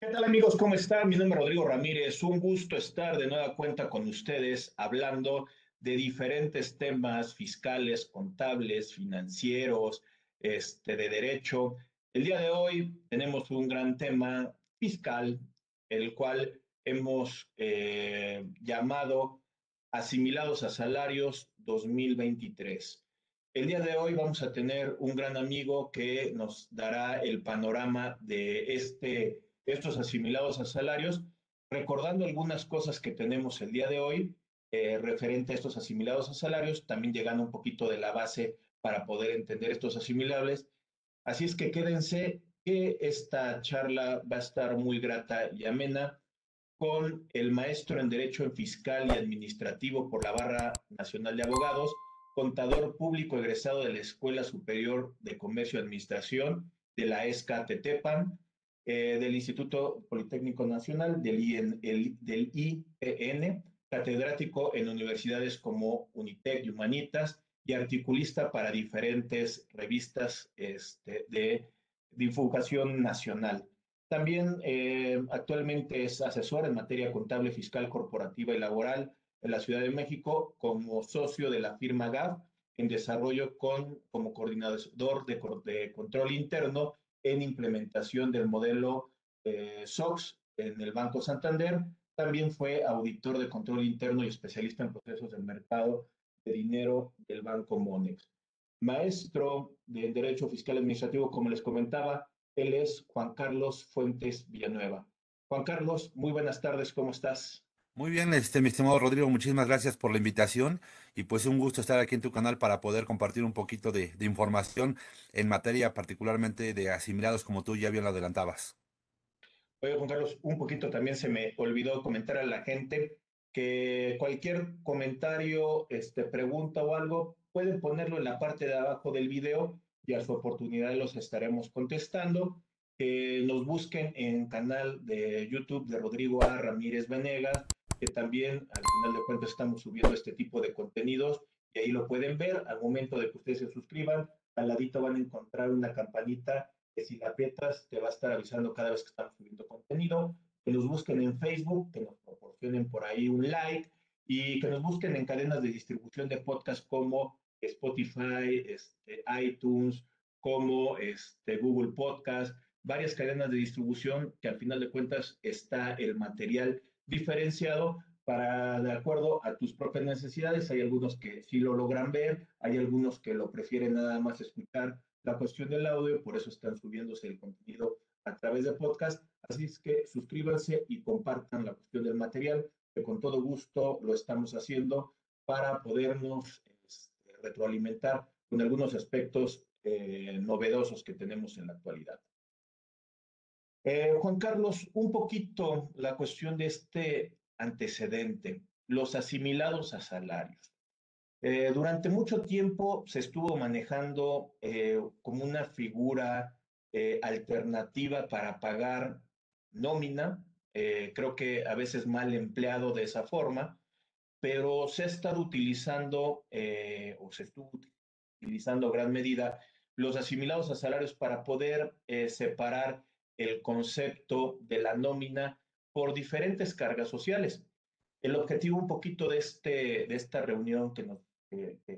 ¿Qué tal amigos? ¿Cómo están? Mi nombre es Rodrigo Ramírez. Un gusto estar de nueva cuenta con ustedes hablando de diferentes temas fiscales, contables, financieros, este, de derecho. El día de hoy tenemos un gran tema fiscal, el cual hemos eh, llamado Asimilados a Salarios 2023. El día de hoy vamos a tener un gran amigo que nos dará el panorama de este estos asimilados a salarios, recordando algunas cosas que tenemos el día de hoy eh, referente a estos asimilados a salarios, también llegando un poquito de la base para poder entender estos asimilables. Así es que quédense que esta charla va a estar muy grata y amena con el maestro en Derecho Fiscal y Administrativo por la Barra Nacional de Abogados, contador público egresado de la Escuela Superior de Comercio y Administración de la ESCA Tetepan, eh, del Instituto Politécnico Nacional, del, IN, del IPN, catedrático en universidades como Unitec y Humanitas y articulista para diferentes revistas este, de divulgación nacional. También eh, actualmente es asesor en materia contable, fiscal, corporativa y laboral en la Ciudad de México como socio de la firma GAF en desarrollo con, como coordinador de control interno en implementación del modelo eh, SOX en el Banco Santander. También fue auditor de control interno y especialista en procesos del mercado de dinero del Banco Monex. Maestro de Derecho Fiscal Administrativo, como les comentaba, él es Juan Carlos Fuentes Villanueva. Juan Carlos, muy buenas tardes, ¿cómo estás? Muy bien, este, mi estimado Rodrigo, muchísimas gracias por la invitación y pues un gusto estar aquí en tu canal para poder compartir un poquito de, información en materia particularmente de asimilados como tú ya bien lo adelantabas. Oye, Juan Carlos, un poquito también se me olvidó comentar a la gente que cualquier comentario, este, pregunta o algo, pueden ponerlo en la parte de abajo del video y a su oportunidad los estaremos contestando. Que nos busquen en canal de YouTube de Rodrigo A. Ramírez Venegas que también al final de cuentas estamos subiendo este tipo de contenidos y ahí lo pueden ver. Al momento de que ustedes se suscriban, al ladito van a encontrar una campanita que si la aprietas te va a estar avisando cada vez que estamos subiendo contenido. Que nos busquen en Facebook, que nos proporcionen por ahí un like y que nos busquen en cadenas de distribución de podcast como Spotify, este, iTunes, como este, Google Podcast, varias cadenas de distribución que al final de cuentas está el material diferenciado para de acuerdo a tus propias necesidades. Hay algunos que sí lo logran ver, hay algunos que lo prefieren nada más escuchar la cuestión del audio, por eso están subiéndose el contenido a través de podcast. Así es que suscríbanse y compartan la cuestión del material, que con todo gusto lo estamos haciendo para podernos este, retroalimentar con algunos aspectos eh, novedosos que tenemos en la actualidad. Eh, Juan Carlos, un poquito la cuestión de este antecedente, los asimilados a salarios. Eh, durante mucho tiempo se estuvo manejando eh, como una figura alternativa para pagar nómina, creo que a veces mal empleado de esa forma, pero se ha estado utilizando o se estuvo utilizando a gran medida los asimilados a salarios para poder separar el concepto de la nómina por diferentes cargas sociales. El objetivo un poquito de, este, de esta reunión que, nos,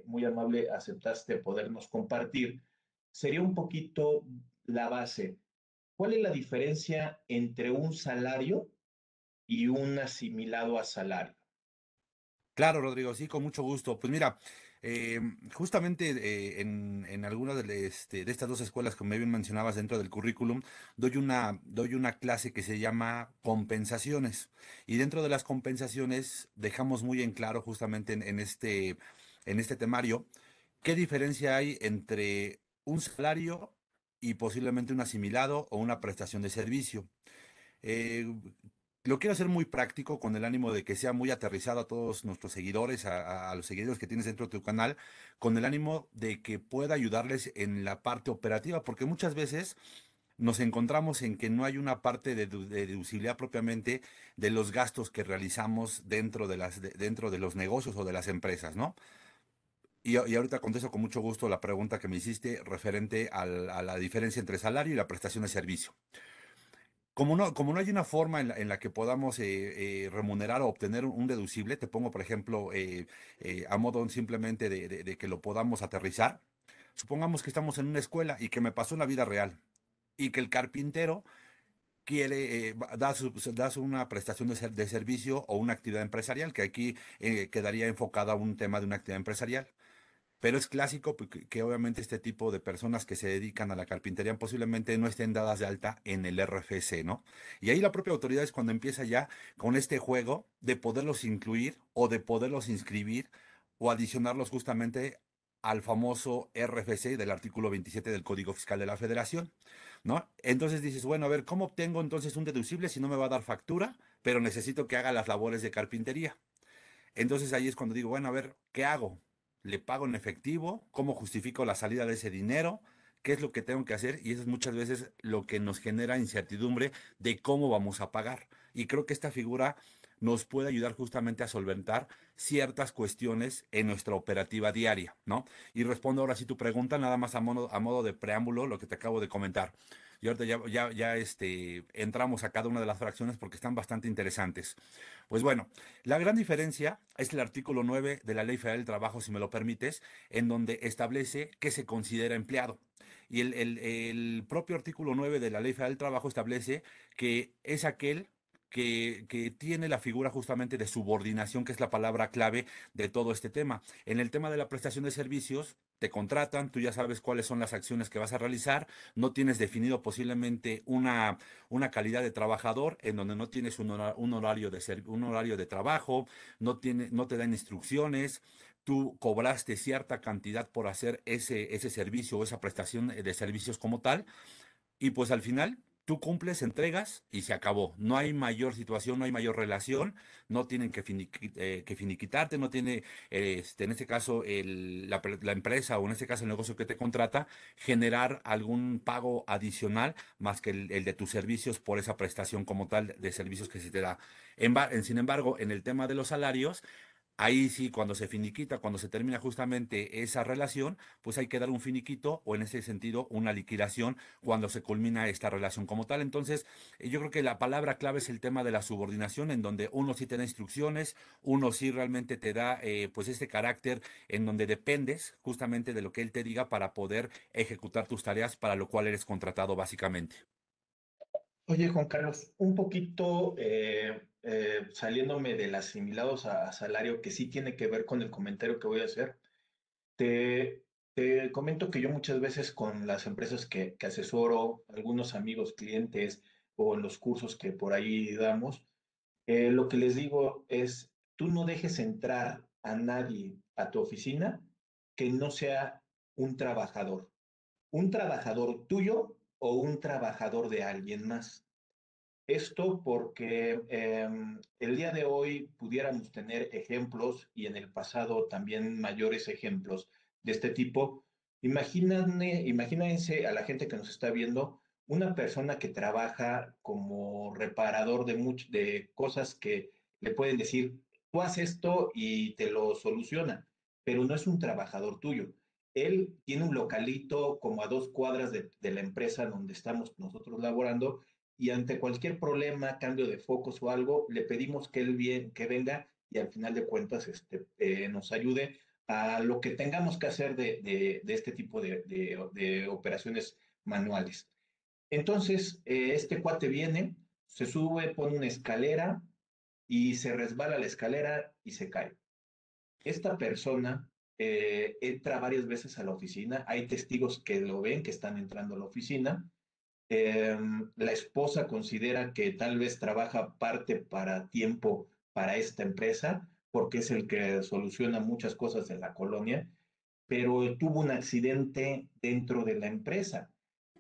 muy amable aceptaste podernos compartir sería un poquito la base. ¿Cuál es la diferencia entre un salario y un asimilado a salario? Claro, Rodrigo, sí, con mucho gusto. Pues mira, eh, justamente eh, en, en algunas de, este, de, estas dos escuelas, como bien mencionabas dentro del currículum, doy una, doy una clase que se llama compensaciones. Y dentro de las compensaciones dejamos muy en claro justamente en, este, en este temario qué diferencia hay entre un salario y posiblemente un asimilado o una prestación de servicio. Eh, lo quiero hacer muy práctico con el ánimo de que sea muy aterrizado a todos nuestros seguidores, a, los seguidores que tienes dentro de tu canal, con el ánimo de que pueda ayudarles en la parte operativa, porque muchas veces nos encontramos en que no hay una parte de, deducibilidad propiamente de los gastos que realizamos dentro de, las, dentro de los negocios o de las empresas, ¿no? Y, ahorita contesto con mucho gusto la pregunta que me hiciste referente a la diferencia entre salario y la prestación de servicio. Como no, como no hay una forma en la, que podamos eh, eh, remunerar o obtener un, deducible, te pongo, por ejemplo, eh, a modo simplemente de, que lo podamos aterrizar. Supongamos que estamos en una escuela y que me pasó en la vida real y que el carpintero quiere, dar da, una prestación de, de, servicio o una actividad empresarial, que aquí quedaría enfocada a un tema de una actividad empresarial. Pero es clásico que, obviamente este tipo de personas que se dedican a la carpintería posiblemente no estén dadas de alta en el RFC, ¿no? Y ahí la propia autoridad es cuando empieza ya con este juego de poderlos incluir o de poderlos inscribir o adicionarlos justamente al famoso RFC del artículo 27 del Código Fiscal de la Federación, ¿no? Entonces dices, bueno, a ver, ¿cómo obtengo entonces un deducible si no me va a dar factura, pero necesito que haga las labores de carpintería? Entonces ahí es cuando digo, bueno, a ver, ¿qué hago? Le pago en efectivo, cómo justifico la salida de ese dinero, qué es lo que tengo que hacer y eso es muchas veces lo que nos genera incertidumbre de cómo vamos a pagar. Y creo que esta figura nos puede ayudar justamente a solventar ciertas cuestiones en nuestra operativa diaria, ¿no? Y respondo ahora sí tu pregunta, nada más a modo, a modo de preámbulo, lo que te acabo de comentar. Y ahorita ya, ya, ya este, entramos a cada una de las fracciones porque están bastante interesantes. Pues bueno, la gran diferencia es el artículo 9 de la Ley Federal del Trabajo, si me lo permites, en donde establece que se considera empleado. Y el, el, el propio artículo 9 de la Ley Federal del Trabajo establece que es aquel que, tiene la figura justamente de subordinación, que es la palabra clave de todo este tema. En el tema de la prestación de servicios, te contratan, tú ya sabes cuáles son las acciones que vas a realizar, no tienes definido posiblemente una, una calidad de trabajador en donde no tienes un, horario, de un horario de trabajo, no, tiene, no te dan instrucciones, tú cobraste cierta cantidad por hacer ese, ese servicio o esa prestación de servicios como tal, y pues al final tú cumples, entregas y se acabó. No hay mayor situación, no hay mayor relación, no tienen que, eh, finiquitarte, no tiene, este, en este caso, la, empresa o en este caso el negocio que te contrata, generar algún pago adicional más que el, de tus servicios por esa prestación como tal de servicios que se te da. Sin embargo, en el tema de los salarios, Ahí sí, cuando se finiquita, cuando se termina justamente esa relación, pues hay que dar un finiquito o en ese sentido una liquidación cuando se culmina esta relación como tal. Entonces, eh, yo creo que la palabra clave es el tema de la subordinación, en donde uno sí te da instrucciones, uno sí realmente te da eh, pues este carácter en donde dependes justamente de lo que él te diga para poder ejecutar tus tareas para lo cual eres contratado básicamente. Oye, Juan Carlos, un poquito eh, eh, saliéndome del asimilados a, salario, que sí tiene que ver con el comentario que voy a hacer, te, te comento que yo muchas veces con las empresas que, que, asesoro, algunos amigos, clientes o en los cursos que por ahí damos, eh, lo que les digo es, tú no dejes entrar a nadie a tu oficina que no sea un trabajador, un trabajador tuyo o un trabajador de alguien más. Esto porque em, el día de hoy pudiéramos tener ejemplos y en el pasado también mayores ejemplos de este tipo. imagínense a la gente que nos está viendo, una persona que trabaja como reparador de, de cosas que le pueden decir, tú haces esto y te lo soluciona, pero no es un trabajador tuyo. Él tiene un localito como a dos cuadras de, la empresa donde estamos nosotros laborando y ante cualquier problema, cambio de focos o algo, le pedimos que él bien, que venga y al final de cuentas este, eh, nos ayude a lo que tengamos que hacer de, este tipo de, de, operaciones manuales. Entonces, eh, este cuate viene, se sube, pone una escalera y se resbala la escalera y se cae. Esta persona eh, entra varias veces a la oficina, hay testigos que lo ven, que están entrando a la oficina, Em, la esposa considera que tal vez trabaja parte para tiempo para esta empresa, porque es el que soluciona muchas cosas de la colonia, pero tuvo un accidente dentro de la empresa.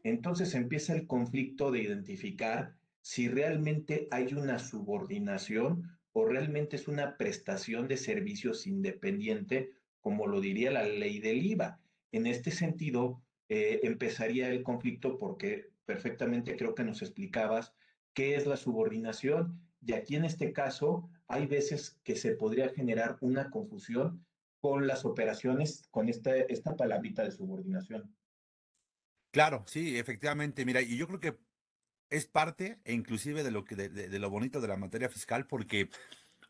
Entonces empieza el conflicto de identificar si realmente hay una subordinación o realmente es una prestación de servicios independiente, como lo diría la ley del IVA. En este sentido, eh, empezaría el conflicto porque perfectamente creo que nos explicabas qué es la subordinación y aquí en este caso hay veces que se podría generar una confusión con las operaciones, con esta, esta palabrita de subordinación. Claro, sí, efectivamente. Mira, y yo creo que es parte e inclusive de lo que de, lo bonito de la materia fiscal porque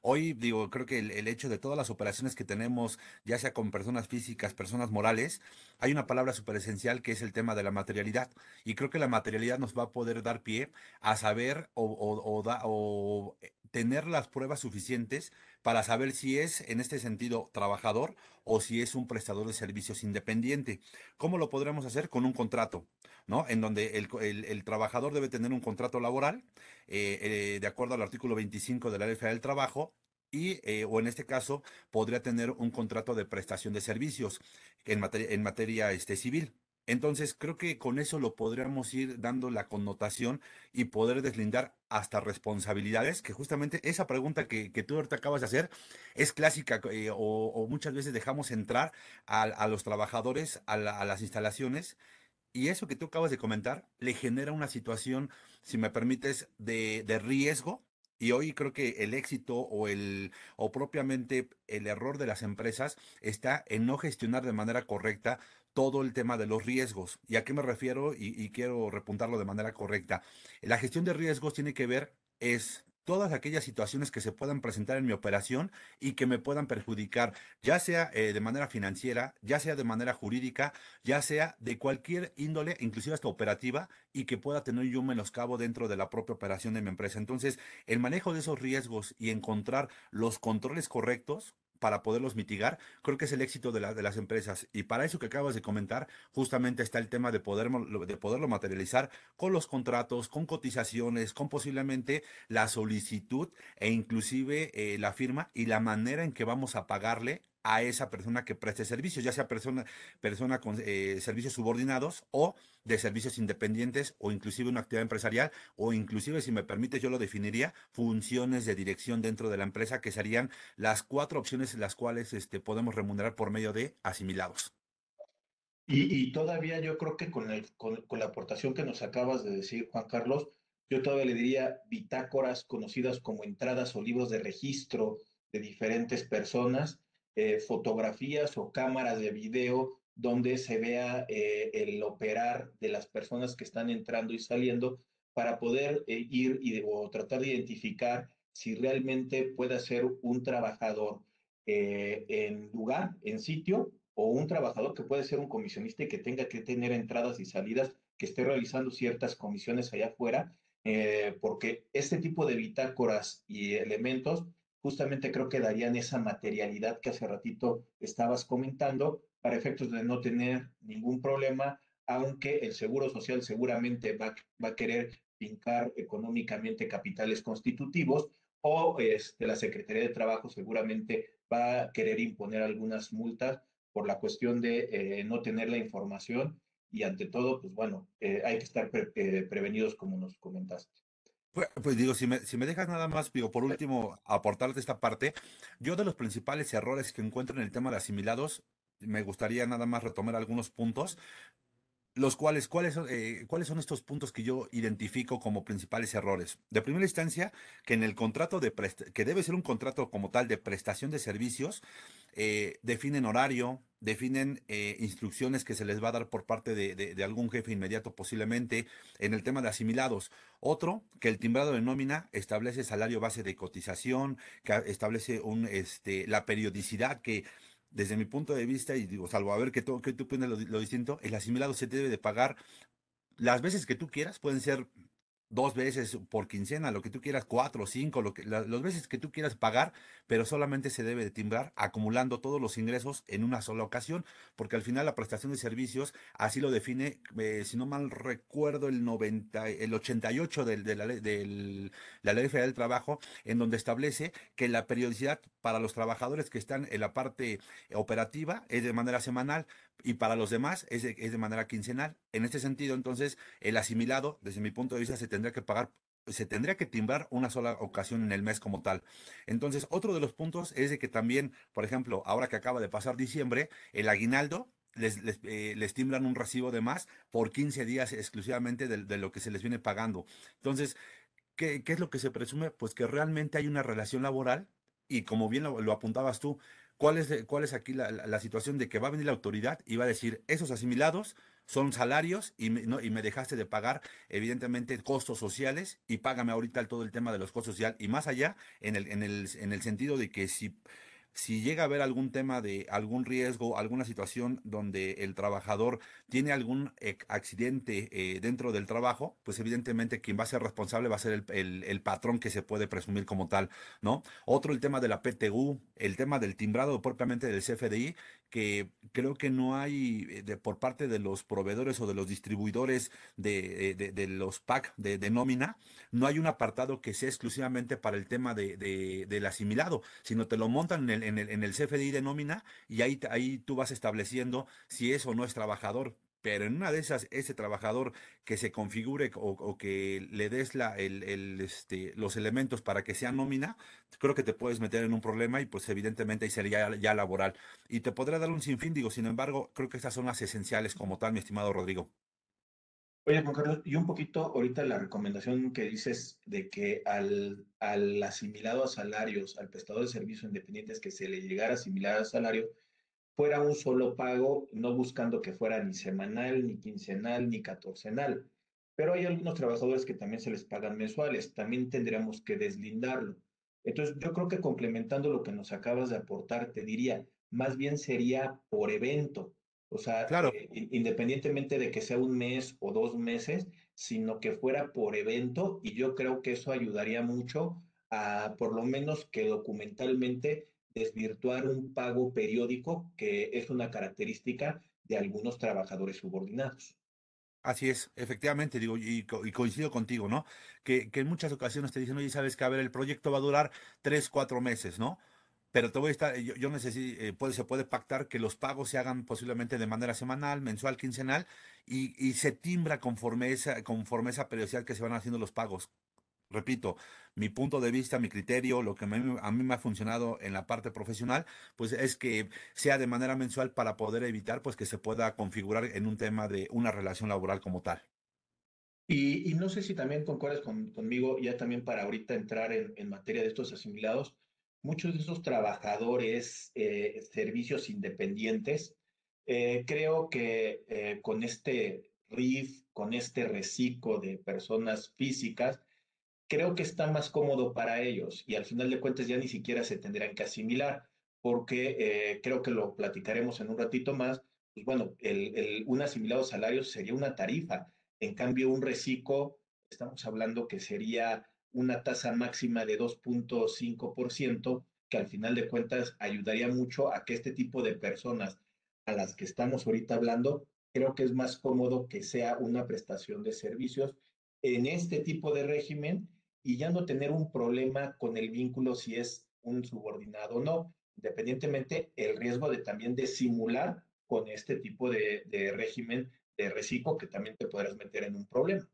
Hoy, digo, creo que el, hecho de todas las operaciones que tenemos, ya sea con personas físicas, personas morales, hay una palabra súper esencial que es el tema de la materialidad. Y creo que la materialidad nos va a poder dar pie a saber o, o, o eh, tener las pruebas suficientes para saber si es en este sentido trabajador o si es un prestador de servicios independiente. ¿Cómo lo podremos hacer? Con un contrato, ¿no? En donde el, trabajador debe tener un contrato laboral eh, eh, de acuerdo al artículo 25 de la Ley Federal del Trabajo y, eh, o en este caso, podría tener un contrato de prestación de servicios en materia, en materia este, civil. Entonces, creo que con eso lo podríamos ir dando la connotación y poder deslindar hasta responsabilidades, que justamente esa pregunta que, tú ahorita acabas de hacer es clásica eh, o, muchas veces dejamos entrar a, los trabajadores a, las instalaciones y eso que tú acabas de comentar le genera una situación, si me permites, de, de riesgo y hoy creo que el éxito o el o propiamente el error de las empresas está en no gestionar de manera correcta todo el tema de los riesgos. ¿Y a qué me refiero? Y, quiero repuntarlo de manera correcta. La gestión de riesgos tiene que ver es todas aquellas situaciones que se puedan presentar en mi operación y que me puedan perjudicar, ya sea eh, de manera financiera, ya sea de manera jurídica, ya sea de cualquier índole, inclusive hasta operativa, y que pueda tener yo un menoscabo dentro de la propia operación de mi empresa. Entonces, el manejo de esos riesgos y encontrar los controles correctos para poderlos mitigar, creo que es el éxito de, de las empresas. Y para eso que acabas de comentar, justamente está el tema de, poder, de poderlo materializar con los contratos, con cotizaciones, con posiblemente la solicitud e inclusive eh, la firma y la manera en que vamos a pagarle a esa persona que preste servicios, ya sea persona, persona con eh, servicios subordinados o de servicios independientes o inclusive una actividad empresarial o inclusive, si me permite, yo lo definiría, funciones de dirección dentro de la empresa que serían las cuatro opciones en las cuales este, podemos remunerar por medio de asimilados. Y, todavía yo creo que con, el, con, con la aportación que nos acabas de decir, Juan Carlos, yo todavía le diría bitácoras conocidas como entradas o libros de registro de diferentes personas eh, fotografías o cámaras de video donde se vea eh, el operar de las personas que están entrando y saliendo para poder eh, ir y, o tratar de identificar si realmente puede ser un trabajador en lugar, en sitio, o un trabajador que puede ser un comisionista y que tenga que tener entradas y salidas, que esté realizando ciertas comisiones allá afuera, porque este tipo de bitácoras y elementos justamente creo que darían esa materialidad que hace ratito estabas comentando para efectos de no tener ningún problema, aunque el Seguro Social seguramente va, va a querer fincar económicamente capitales constitutivos o este, la Secretaría de Trabajo seguramente va a querer imponer algunas multas por la cuestión de eh, no tener la información y ante todo, pues bueno, eh, hay que estar eh, prevenidos como nos comentaste. Pues, pues, digo, si me, si me dejas nada más, digo, por último, aportarte esta parte, yo de los principales errores que encuentro en el tema de asimilados, me gustaría nada más retomar algunos puntos, los cuales, ¿cuáles son, eh, ¿cuáles son estos puntos que yo identifico como principales errores? De primera instancia, que en el contrato de que debe ser un contrato como tal de prestación de servicios, eh, definen horario, definen eh, instrucciones que se les va a dar por parte de, algún jefe inmediato posiblemente en el tema de asimilados. Otro, que el timbrado de nómina establece salario base de cotización, que establece un, este, la periodicidad que desde mi punto de vista, y digo, salvo a ver que, tú, que tú lo, lo distinto, el asimilado se debe de pagar. Las veces que tú quieras, pueden ser dos veces por quincena, lo que tú quieras, cuatro, cinco, lo que, las veces que tú quieras pagar, pero solamente se debe de timbrar acumulando todos los ingresos en una sola ocasión, porque al final la prestación de servicios así lo define, eh, si no mal recuerdo, el 90, el 88 del, de la, la Ley Federal del Trabajo, en donde establece que la periodicidad para los trabajadores que están en la parte operativa es de manera semanal, y para los demás es de, es de manera quincenal. En este sentido, entonces, el asimilado, desde mi punto de vista, se tendría que pagar se tendría que timbrar una sola ocasión en el mes como tal. Entonces, otro de los puntos es de que también, por ejemplo, ahora que acaba de pasar diciembre, el aguinaldo les, les, eh, timbran un recibo de más por 15 días exclusivamente de, lo que se les viene pagando. Entonces, ¿qué, ¿qué, es lo que se presume? Pues que realmente hay una relación laboral y como bien lo apuntabas tú, ¿Cuál es, cuál es aquí la, situación de que va a venir la autoridad y va a decir, esos asimilados son salarios y me, no, y me dejaste de pagar, evidentemente, costos sociales y págame ahorita todo el tema de los costos sociales y más allá en el, en el, en el sentido de que si si llega a haber algún tema de algún riesgo, alguna situación donde el trabajador tiene algún accidente eh, dentro del trabajo, pues evidentemente quien va a ser responsable va a ser el, el, patrón que se puede presumir como tal, ¿no? Otro, el tema de la PTU, el tema del timbrado propiamente del CFDI, que creo que no hay eh, de, por parte de los proveedores o de los distribuidores de, eh, de, los PAC de, nómina, no hay un apartado que sea exclusivamente para el tema de, del asimilado, sino te lo montan en el, en el, en el CFDI de nómina y ahí, ahí tú vas estableciendo si es o no es trabajador pero en una de esas, ese trabajador que se configure o, que le des este, los elementos para que sea nómina, creo que te puedes meter en un problema y pues evidentemente ahí sería ya, laboral. Y te podrá dar un sinfín, digo, sin embargo, creo que estas son las esenciales como tal, mi estimado Rodrigo. Oye, Juan Carlos, y un poquito ahorita la recomendación que dices de que al, al asimilado a salarios, al prestador de servicios independientes que se le llegara a asimilar a salario, fuera un solo pago, no buscando que fuera ni semanal, ni quincenal, ni catorcenal. Pero hay algunos trabajadores que también se les pagan mensuales, también tendríamos que deslindarlo. Entonces, yo creo que complementando lo que nos acabas de aportar, te diría, más bien sería por evento. O sea, claro. Eh, independientemente de que sea un mes o dos meses, sino que fuera por evento, y yo creo que eso ayudaría mucho a, por lo menos que documentalmente desvirtuar un pago periódico, que es una característica de algunos trabajadores subordinados. Así es, efectivamente, digo, y, coincido contigo, ¿no? Que, en muchas ocasiones te dicen, oye, sabes que, a ver, el proyecto va a durar tres, cuatro meses, ¿no? Pero te voy a estar, yo, necesito, eh, se puede pactar que los pagos se hagan posiblemente de manera semanal, mensual, quincenal, y, y se timbra conforme esa, conforme esa periodicidad que se van haciendo los pagos repito, mi punto de vista, mi criterio, lo que a mí me ha funcionado en la parte profesional, pues es que sea de manera mensual para poder evitar pues que se pueda configurar en un tema de una relación laboral como tal. Y, no sé si también concuerdas conmigo, ya también para ahorita entrar en, materia de estos asimilados, muchos de esos trabajadores, eh, servicios independientes, eh, creo que eh, con este RIF, con este reciclo de personas físicas, creo que está más cómodo para ellos y al final de cuentas ya ni siquiera se tendrán que asimilar, porque eh, creo que lo platicaremos en un ratito más. Pues bueno, el, un asimilado salario sería una tarifa, en cambio un reciclo, estamos hablando que sería una tasa máxima de 2.5%, que al final de cuentas ayudaría mucho a que este tipo de personas a las que estamos ahorita hablando, creo que es más cómodo que sea una prestación de servicios en este tipo de régimen y ya no tener un problema con el vínculo si es un subordinado o no, independientemente el riesgo de también de simular con este tipo de, régimen de reciclo que también te podrás meter en un problema.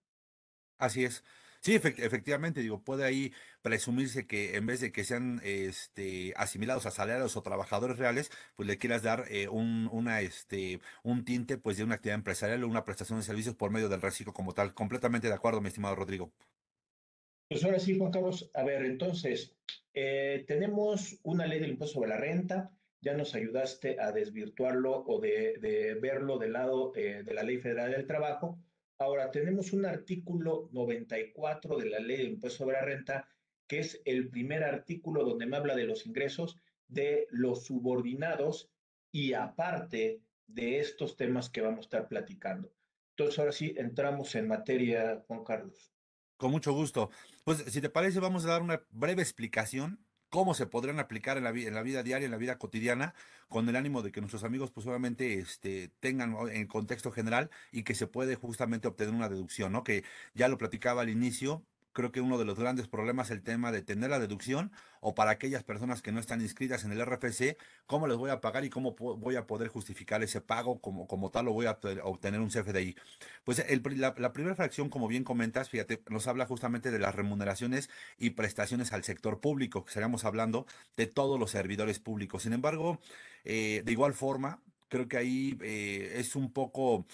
Así es. Sí, efectivamente, digo, puede ahí presumirse que en vez de que sean este, asimilados a salarios o trabajadores reales, pues le quieras dar eh, un, este, un tinte pues de una actividad empresarial o una prestación de servicios por medio del reciclo como tal. Completamente de acuerdo, mi estimado Rodrigo. Pues ahora sí, Juan Carlos. A ver, entonces, eh, tenemos una ley del impuesto sobre la renta. Ya nos ayudaste a desvirtuarlo o de, verlo del lado eh, de la Ley Federal del Trabajo. Ahora, tenemos un artículo 94 de la ley del impuesto sobre la renta, que es el primer artículo donde me habla de los ingresos de los subordinados y aparte de estos temas que vamos a estar platicando. Entonces, ahora sí, entramos en materia, Juan Carlos. Con mucho gusto. Pues si te parece, vamos a dar una breve explicación cómo se podrían aplicar en la, en la vida diaria, en la vida cotidiana, con el ánimo de que nuestros amigos pues este, tengan en contexto general y que se puede justamente obtener una deducción, ¿no? Que ya lo platicaba al inicio, creo que uno de los grandes problemas es el tema de tener la deducción o para aquellas personas que no están inscritas en el RFC, cómo les voy a pagar y cómo voy a poder justificar ese pago como, como tal o voy a obtener un CFDI. Pues la, primera fracción, como bien comentas, fíjate, nos habla justamente de las remuneraciones y prestaciones al sector público, que estaríamos hablando de todos los servidores públicos. Sin embargo, eh, de igual forma, creo que ahí eh, es un poco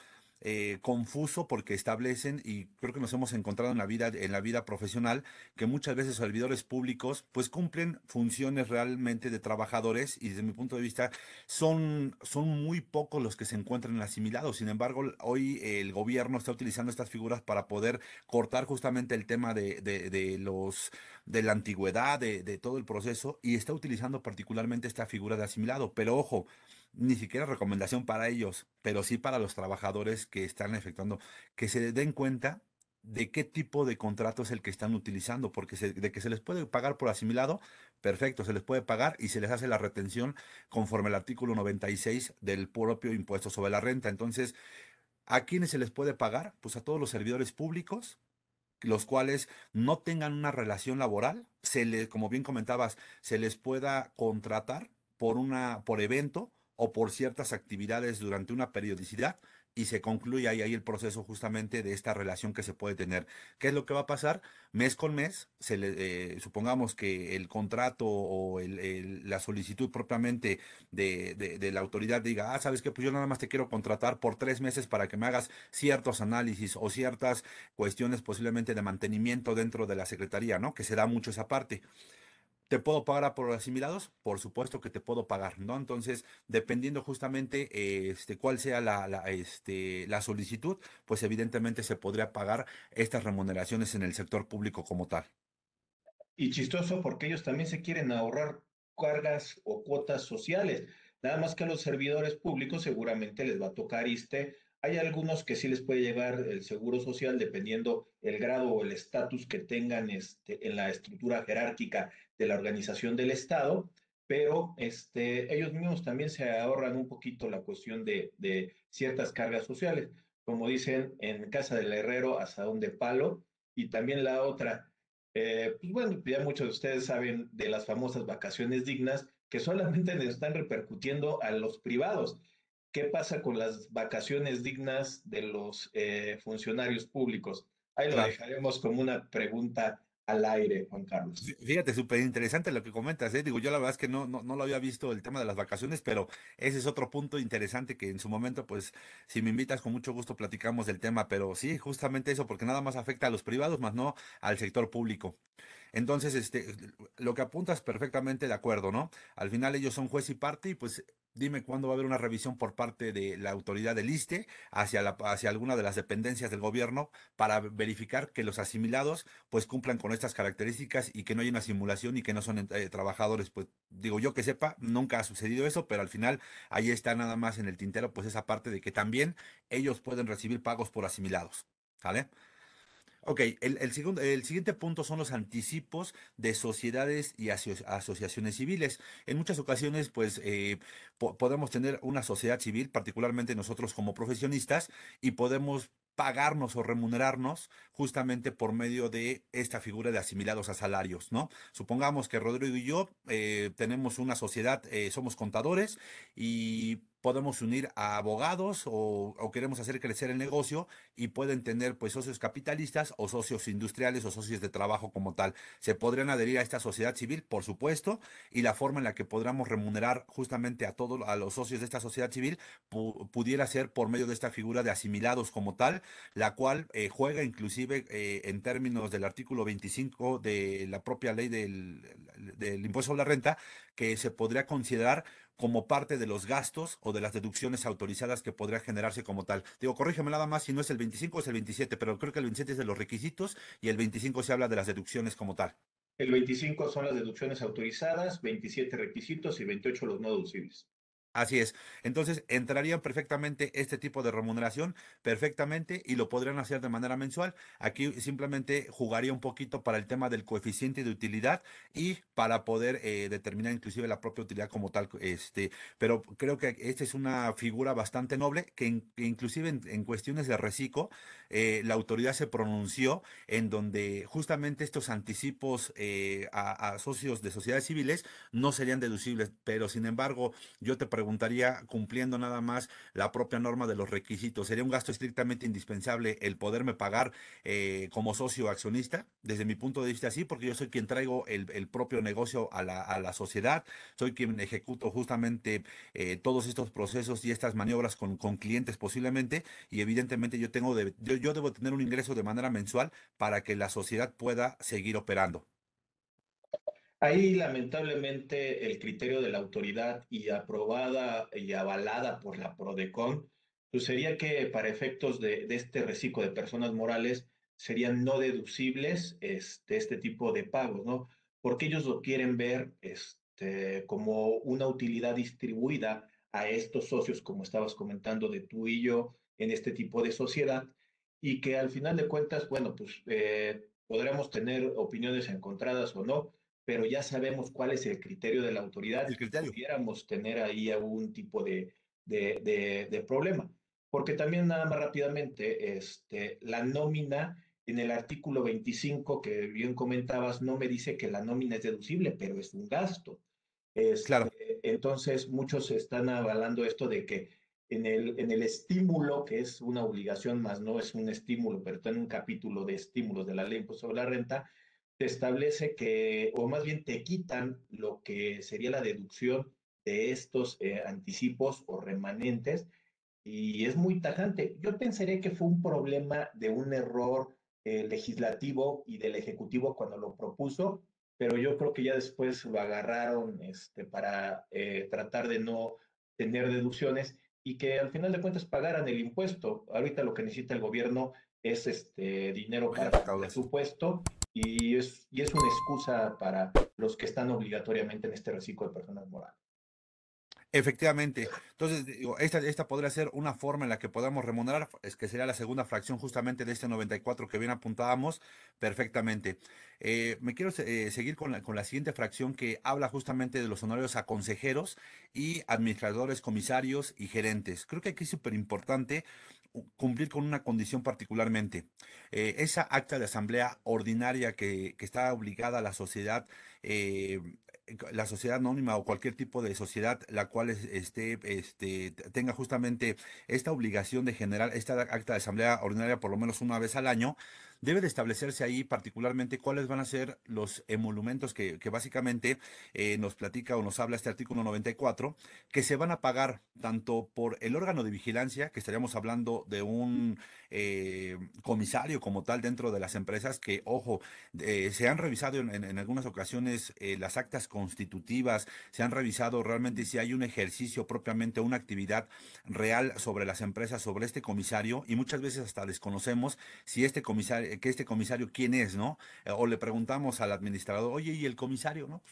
eh, confuso porque establecen, y creo que nos hemos encontrado en la vida, en la vida profesional, que muchas veces servidores públicos pues cumplen funciones realmente de trabajadores y desde mi punto de vista son, son muy pocos los que se encuentran asimilados. Sin embargo, hoy el gobierno está utilizando estas figuras para poder cortar justamente el tema de, de, los de la antigüedad, de, de todo el proceso, y está utilizando particularmente esta figura de asimilado. Pero ojo, ni siquiera recomendación para ellos, pero sí para los trabajadores que están efectuando, que se den cuenta de qué tipo de contrato es el que están utilizando, porque de que se les puede pagar por asimilado, perfecto, se les puede pagar y se les hace la retención conforme al artículo 96 del propio impuesto sobre la renta. Entonces, ¿a quiénes se les puede pagar? Pues a todos los servidores públicos, los cuales no tengan una relación laboral, se les, como bien comentabas, se les pueda contratar por una, por evento o por ciertas actividades durante una periodicidad y se concluye ahí, ahí el proceso justamente de esta relación que se puede tener. ¿Qué es lo que va a pasar? Mes con mes, eh, supongamos que el contrato o la solicitud propiamente de, de, la autoridad diga, ah, sabes que pues yo nada más te quiero contratar por tres meses para que me hagas ciertos análisis o ciertas cuestiones posiblemente de mantenimiento dentro de la Secretaría, ¿no? Que se da mucho esa parte. ¿Te puedo pagar por asimilados? Por supuesto que te puedo pagar, ¿no? Entonces, dependiendo justamente este, cuál sea la, este, la solicitud, pues evidentemente se podría pagar estas remuneraciones en el sector público como tal. Y chistoso porque ellos también se quieren ahorrar cargas o cuotas sociales. Nada más que a los servidores públicos seguramente les va a tocar ISTE. Hay algunos que sí les puede llevar el seguro social dependiendo el grado o el estatus que tengan este, en la estructura jerárquica de la organización del Estado, pero este, ellos mismos también se ahorran un poquito la cuestión de, de ciertas cargas sociales, como dicen en Casa del Herrero, hasta de palo, y también la otra, eh, pues bueno, ya muchos de ustedes saben de las famosas vacaciones dignas que solamente le están repercutiendo a los privados. ¿Qué pasa con las vacaciones dignas de los eh, funcionarios públicos? Ahí lo dejaremos como una pregunta al aire, Juan Carlos. Fíjate, súper interesante lo que comentas, ¿eh? Digo, yo la verdad es que no, no, no, lo había visto el tema de las vacaciones, pero ese es otro punto interesante que en su momento, pues, si me invitas, con mucho gusto platicamos del tema, pero sí, justamente eso, porque nada más afecta a los privados, más no al sector público. Entonces, este, lo que apuntas perfectamente de acuerdo, ¿no? Al final ellos son juez y parte y pues Dime cuándo va a haber una revisión por parte de la autoridad del ISTE hacia, hacia alguna de las dependencias del gobierno para verificar que los asimilados pues cumplan con estas características y que no hay una simulación y que no son eh, trabajadores. Pues digo yo que sepa, nunca ha sucedido eso, pero al final ahí está nada más en el tintero pues esa parte de que también ellos pueden recibir pagos por asimilados. ¿Sale? Ok, el, segundo, el siguiente punto son los anticipos de sociedades y asociaciones civiles. En muchas ocasiones, pues, eh, podemos tener una sociedad civil, particularmente nosotros como profesionistas, y podemos pagarnos o remunerarnos justamente por medio de esta figura de asimilados a salarios, ¿no? Supongamos que Rodrigo y yo eh, tenemos una sociedad, eh, somos contadores y podemos unir a abogados o, queremos hacer crecer el negocio y pueden tener pues socios capitalistas o socios industriales o socios de trabajo como tal. Se podrían adherir a esta sociedad civil, por supuesto, y la forma en la que podamos remunerar justamente a todos a los socios de esta sociedad civil pudiera ser por medio de esta figura de asimilados como tal, la cual eh, juega inclusive eh, en términos del artículo 25 de la propia ley del, del impuesto sobre la renta, que se podría considerar como parte de los gastos o de las deducciones autorizadas que podría generarse como tal. Digo, corrígeme nada más si no es el 25 o es el 27, pero creo que el 27 es de los requisitos y el 25 se habla de las deducciones como tal. El 25 son las deducciones autorizadas, 27 requisitos y 28 los no deducibles. Así es. Entonces, entrarían perfectamente este tipo de remuneración, perfectamente, y lo podrían hacer de manera mensual. Aquí simplemente jugaría un poquito para el tema del coeficiente de utilidad y para poder eh, determinar inclusive la propia utilidad como tal. Este, pero creo que esta es una figura bastante noble que, inclusive en, cuestiones de reciclo, eh, la autoridad se pronunció en donde justamente estos anticipos eh, a, a socios de sociedades civiles no serían deducibles. Pero sin embargo, yo te pregunto, preguntaría, cumpliendo nada más la propia norma de los requisitos, ¿sería un gasto estrictamente indispensable el poderme pagar eh, como socio accionista? Desde mi punto de vista, sí, porque yo soy quien traigo el, propio negocio a la, sociedad, soy quien ejecuto justamente eh, todos estos procesos y estas maniobras con, clientes posiblemente, y evidentemente yo, tengo de, yo debo tener un ingreso de manera mensual para que la sociedad pueda seguir operando. Ahí lamentablemente el criterio de la autoridad y aprobada y avalada por la PRODECON, pues sería que para efectos de, este reciclo de personas morales serían no deducibles este, este tipo de pagos, ¿no? Porque ellos lo quieren ver este, como una utilidad distribuida a estos socios, como estabas comentando de tú y yo, en este tipo de sociedad, y que al final de cuentas, bueno, pues eh, podremos tener opiniones encontradas o no, pero ya sabemos cuál es el criterio de la autoridad. El criterio. Pudiéramos tener ahí algún tipo de, de, de, problema. Porque también nada más rápidamente, este, la nómina en el artículo 25 que bien comentabas, no me dice que la nómina es deducible, pero es un gasto. claro. Este, entonces, muchos están avalando esto de que en el, en el estímulo, que es una obligación más, no es un estímulo, pero está en un capítulo de estímulos de la ley sobre la renta, establece que, o más bien te quitan lo que sería la deducción de estos eh, anticipos o remanentes, y es muy tajante. Yo pensaría que fue un problema de un error eh, legislativo y del Ejecutivo cuando lo propuso, pero yo creo que ya después lo agarraron este, para eh, tratar de no tener deducciones y que al final de cuentas pagaran el impuesto. Ahorita lo que necesita el gobierno es este dinero para el presupuesto y es, y es una excusa para los que están obligatoriamente en este reciclo de personas morales. Efectivamente. Entonces, digo, esta, esta podría ser una forma en la que podamos remunerar, es que sería la segunda fracción justamente de este 94 que bien apuntábamos perfectamente. Eh, me quiero eh, seguir con la, con la siguiente fracción que habla justamente de los honorarios a consejeros y administradores, comisarios y gerentes. Creo que aquí es súper importante cumplir con una condición particularmente. Eh, esa acta de asamblea ordinaria que, que está obligada a la sociedad eh, la sociedad anónima o cualquier tipo de sociedad la cual esté, este, tenga justamente esta obligación de generar esta acta de asamblea ordinaria por lo menos una vez al año, debe de establecerse ahí particularmente cuáles van a ser los emolumentos que, básicamente eh, nos platica o nos habla este artículo 94, que se van a pagar tanto por el órgano de vigilancia, que estaríamos hablando de un eh, comisario como tal dentro de las empresas, que, ojo, eh, se han revisado en, algunas ocasiones las actas constitutivas, se han revisado realmente si hay un ejercicio propiamente, una actividad real sobre las empresas, sobre este comisario, y muchas veces hasta desconocemos si este comisario que este comisario quién es, ¿no? Eh, o le preguntamos al administrador, oye, ¿y el comisario, no?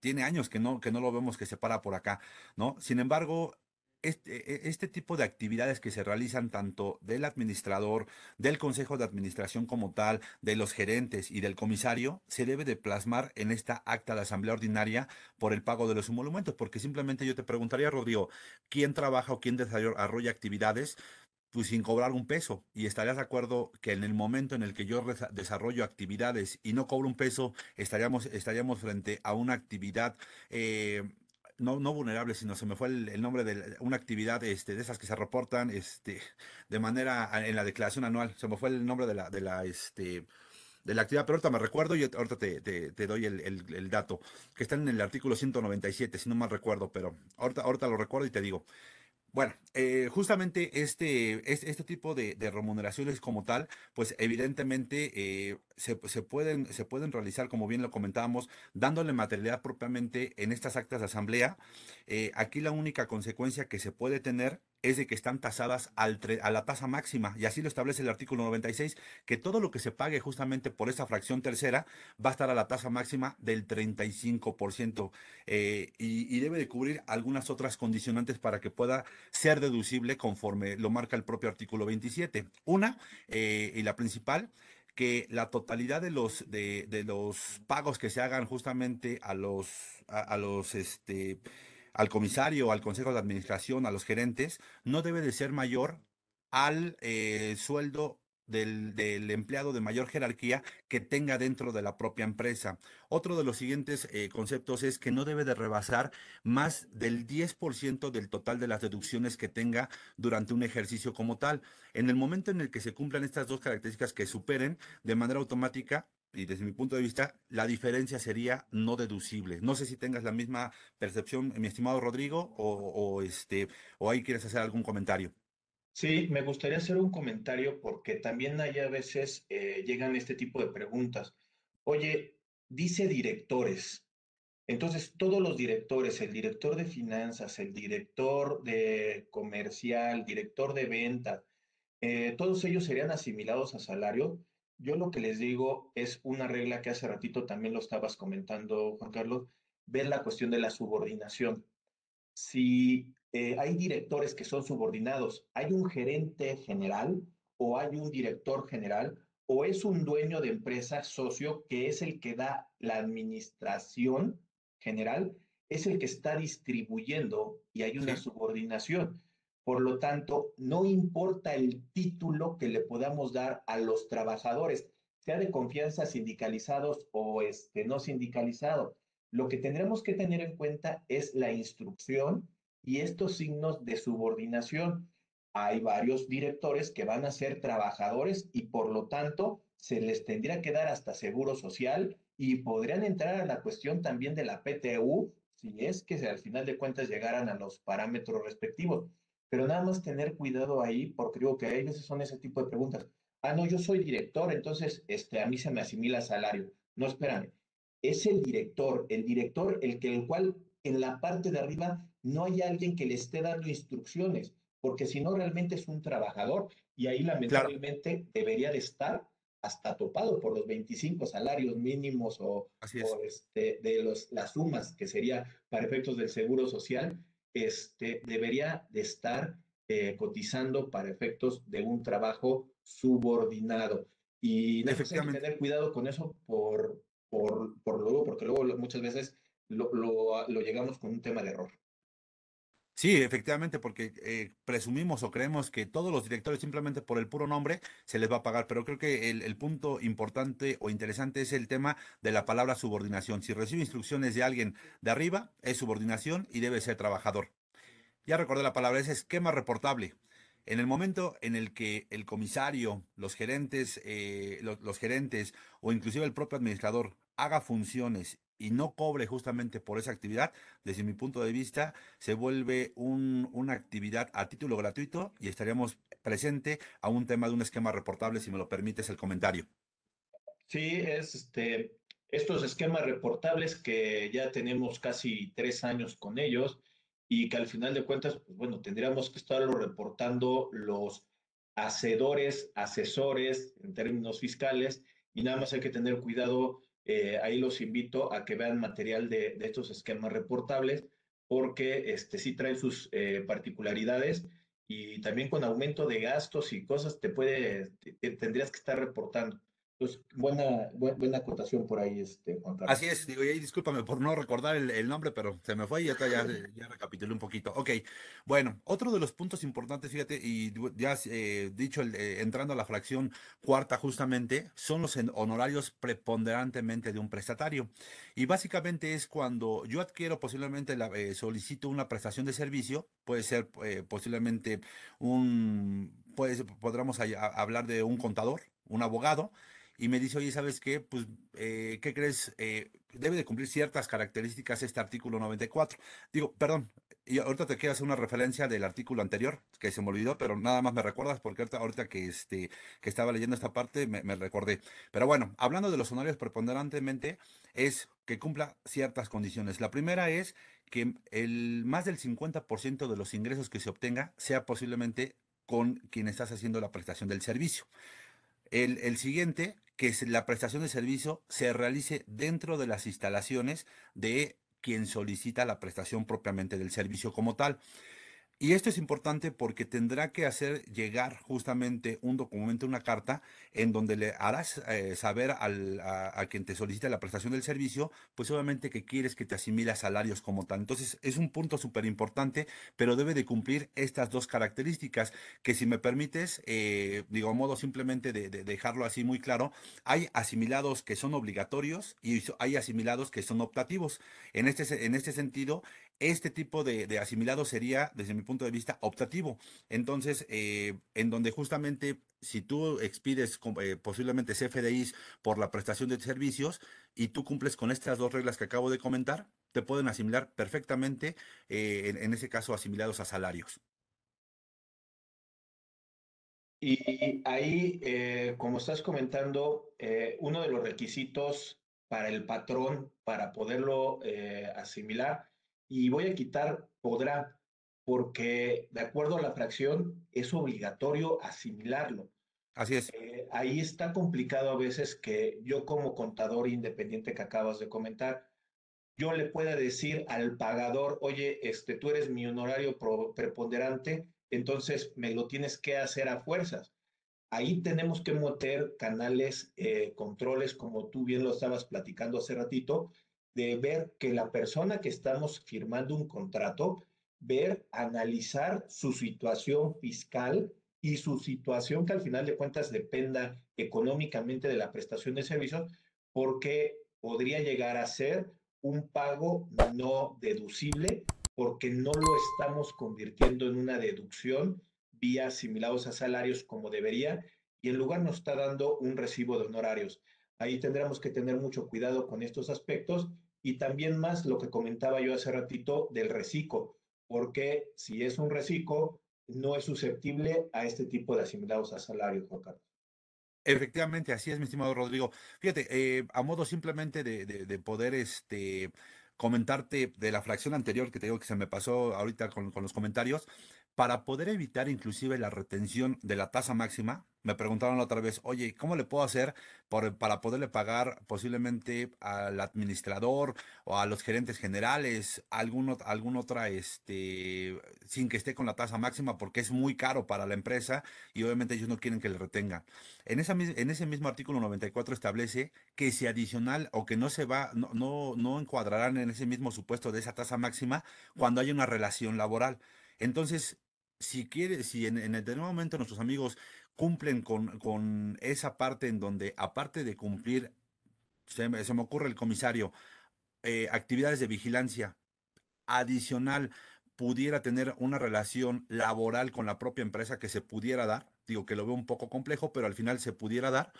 Tiene años que no, que no lo vemos que se para por acá, ¿no? Sin embargo, este, e, este, tipo de actividades que se realizan tanto del administrador, del consejo de administración como tal, de los gerentes y del comisario, se debe de plasmar en esta acta de asamblea ordinaria por el pago de los emolumentos, porque simplemente yo te preguntaría, Rodrigo, ¿quién trabaja o quién desarrolla actividades pues sin cobrar un peso. Y estarías de acuerdo que en el momento en el que yo desarrollo actividades y no cobro un peso, estaríamos, estaríamos frente a una actividad eh, no, no vulnerable, sino se me fue el, nombre de una actividad este, de esas que se reportan este, de manera en la declaración anual. Se me fue el nombre de la, de la, este, de la actividad, pero ahorita me recuerdo y ahorita te, te, doy el, el, dato, que está en el artículo 197, si no mal recuerdo, pero ahorita, ahorita lo recuerdo y te digo. Bueno, eh, justamente este, este, tipo de, remuneraciones como tal, pues evidentemente eh, se, pueden, se pueden realizar, como bien lo comentábamos, dándole materialidad propiamente en estas actas de asamblea. Eh, aquí la única consecuencia que se puede tener es de que están tasadas a la tasa máxima, y así lo establece el artículo 96, que todo lo que se pague justamente por esa fracción tercera va a estar a la tasa máxima del 35%, eh, y, debe de cubrir algunas otras condicionantes para que pueda ser deducible conforme lo marca el propio artículo 27. Una, eh, y la principal, que la totalidad de los de, de, los pagos que se hagan justamente a los a los este al comisario, al consejo de administración, a los gerentes, no debe de ser mayor al eh, sueldo del, empleado de mayor jerarquía que tenga dentro de la propia empresa. Otro de los siguientes eh, conceptos es que no debe de rebasar más del 10% del total de las deducciones que tenga durante un ejercicio como tal. En el momento en el que se cumplan estas dos características que superen de manera automática, y desde mi punto de vista, la diferencia sería no deducible. No sé si tengas la misma percepción, mi estimado Rodrigo, o, este, o ahí quieres hacer algún comentario. Sí, me gustaría hacer un comentario porque también hay a veces eh, llegan este tipo de preguntas. Oye, dice directores. Entonces, todos los directores, el director de finanzas, el director de comercial, director de venta, eh, todos ellos serían asimilados a salario. Yo lo que les digo es una regla que hace ratito también lo estabas comentando, Juan Carlos, ver la cuestión de la subordinación. Si eh, hay directores que son subordinados, hay un gerente general o hay un director general o es un dueño de empresa socio que es el que da la administración general, es el que está distribuyendo y hay una subordinación. Por lo tanto, no importa el título que le podamos dar a los trabajadores, sea de confianza sindicalizados o este, no sindicalizados. Lo que tendremos que tener en cuenta es la instrucción y estos signos de subordinación. Hay varios directores que van a ser trabajadores y por lo tanto se les tendría que dar hasta seguro social y podrían entrar a la cuestión también de la PTU si es que al final de cuentas llegaran a los parámetros respectivos. Pero nada más tener cuidado ahí porque creo que hay veces son ese tipo de preguntas. Ah, no, yo soy director, entonces este, a mí se me asimila salario. No, espérame. Es el director, el director el que el cual en la parte de arriba no hay alguien que le esté dando instrucciones, porque si no realmente es un trabajador y ahí lamentablemente debería de estar hasta topado por los 25 salarios mínimos o, este, de los, las sumas que sería para efectos del seguro social, este, debería de estar eh, cotizando para efectos de un trabajo subordinado. Y necesitamos tener cuidado con eso por, por, por luego, porque luego muchas veces lo, lo llegamos con un tema de error. Sí, efectivamente, porque eh, presumimos o creemos que todos los directores simplemente por el puro nombre se les va a pagar, pero creo que el, punto importante o interesante es el tema de la palabra subordinación. Si recibe instrucciones de alguien de arriba, es subordinación y debe ser trabajador. Ya recordé la palabra, es esquema reportable. En el momento en el que el comisario, los gerentes, eh, los gerentes o inclusive el propio administrador haga funciones y no cobre justamente por esa actividad, desde mi punto de vista, se vuelve una actividad a título gratuito y estaríamos presente a un tema de un esquema reportable, si me lo permites el comentario. Sí, es este, estos esquemas reportables que ya tenemos casi tres años con ellos y que al final de cuentas, pues bueno, tendríamos que estarlo reportando los hacedores, asesores en términos fiscales y nada más hay que tener cuidado eh, ahí los invito a que vean material de, estos esquemas reportables porque este, sí traen sus eh, particularidades y también con aumento de gastos y cosas te puede, tendrías que estar reportando. Pues buena, buena, acotación por ahí, este, Juan Carlos. Así es, digo, y discúlpame por no recordar el, nombre, pero se me fue y ya, ya, ya recapitulé un poquito. Ok, bueno, otro de los puntos importantes, fíjate, y ya eh, dicho, eh, entrando a la fracción cuarta justamente, son los honorarios preponderantemente de un prestatario. Y básicamente es cuando yo adquiero posiblemente, la, eh, solicito una prestación de servicio, puede ser posiblemente un, pues, podríamos hablar de un contador, un abogado, y me dice, oye, ¿sabes qué? Pues, eh, ¿qué crees? Eh, debe de cumplir ciertas características este artículo 94. Digo, perdón, y ahorita te quiero hacer una referencia del artículo anterior, que se me olvidó, pero nada más me recuerdas porque ahorita, que, este, que estaba leyendo esta parte me, me, recordé. Pero bueno, hablando de los honorarios preponderantemente, es que cumpla ciertas condiciones. La primera es que el más del 50% de los ingresos que se obtenga sea posiblemente con quien estás haciendo la prestación del servicio. El, siguiente, que la prestación de servicio se realice dentro de las instalaciones de quien solicita la prestación propiamente del servicio como tal. Y esto es importante porque tendrá que hacer llegar justamente un documento, una carta, en donde le harás eh, saber al, a, quien te solicita la prestación del servicio, pues obviamente que quieres que te asimile salarios como tal. Entonces es un punto súper importante, pero debe de cumplir estas dos características, que si me permites, eh, digo, a modo simplemente de, dejarlo así muy claro, hay asimilados que son obligatorios y hay asimilados que son optativos. En este, en este sentido, este tipo de, de asimilado sería, desde mi punto de vista, optativo. Entonces, eh, en donde justamente si tú expides eh, posiblemente CFDIs por la prestación de servicios y tú cumples con estas dos reglas que acabo de comentar, te pueden asimilar perfectamente, eh, en, ese caso, asimilados a salarios. Y ahí, como estás comentando, uno de los requisitos para el patrón, para poderlo asimilar, y voy a quitar podrá, porque de acuerdo a la fracción es obligatorio asimilarlo. Así es. Eh, ahí está complicado a veces que yo como contador independiente que acabas de comentar, yo le pueda decir al pagador, oye, este, tú eres mi honorario preponderante, entonces me lo tienes que hacer a fuerzas. Ahí tenemos que meter canales, eh, controles, como tú bien lo estabas platicando hace ratito, de ver que la persona que estamos firmando un contrato, ver, analizar su situación fiscal y su situación que al final de cuentas dependa económicamente de la prestación de servicios, porque podría llegar a ser un pago no deducible, porque no lo estamos convirtiendo en una deducción vía asimilados a salarios como debería, y en lugar nos está dando un recibo de honorarios. Ahí tendremos que tener mucho cuidado con estos aspectos y también más lo que comentaba yo hace ratito del reciclo, porque si es un reciclo, no es susceptible a este tipo de asimilados a salario, Juan Carlos. Efectivamente, así es, mi estimado Rodrigo. Fíjate, eh, a modo simplemente de, de, poder este, comentarte de la fracción anterior que te digo que se me pasó ahorita con los comentarios, para poder evitar inclusive la retención de la tasa máxima, me preguntaron la otra vez, oye, ¿cómo le puedo hacer para poderle pagar posiblemente al administrador o a los gerentes generales, algún, algún otra, este, sin que esté con la tasa máxima, porque es muy caro para la empresa y obviamente ellos no quieren que le retenga. En, esa, en ese mismo artículo 94 establece que si adicional o que no se va, no, no, no encuadrarán en ese mismo supuesto de esa tasa máxima cuando hay una relación laboral. Entonces, si quiere, si en, en determinado momento nuestros amigos cumplen con, con, esa parte en donde, aparte de cumplir, se me, se me ocurre el comisario, eh, actividades de vigilancia adicional, pudiera tener una relación laboral con la propia empresa que se pudiera dar, digo que lo veo un poco complejo, pero al final se pudiera dar,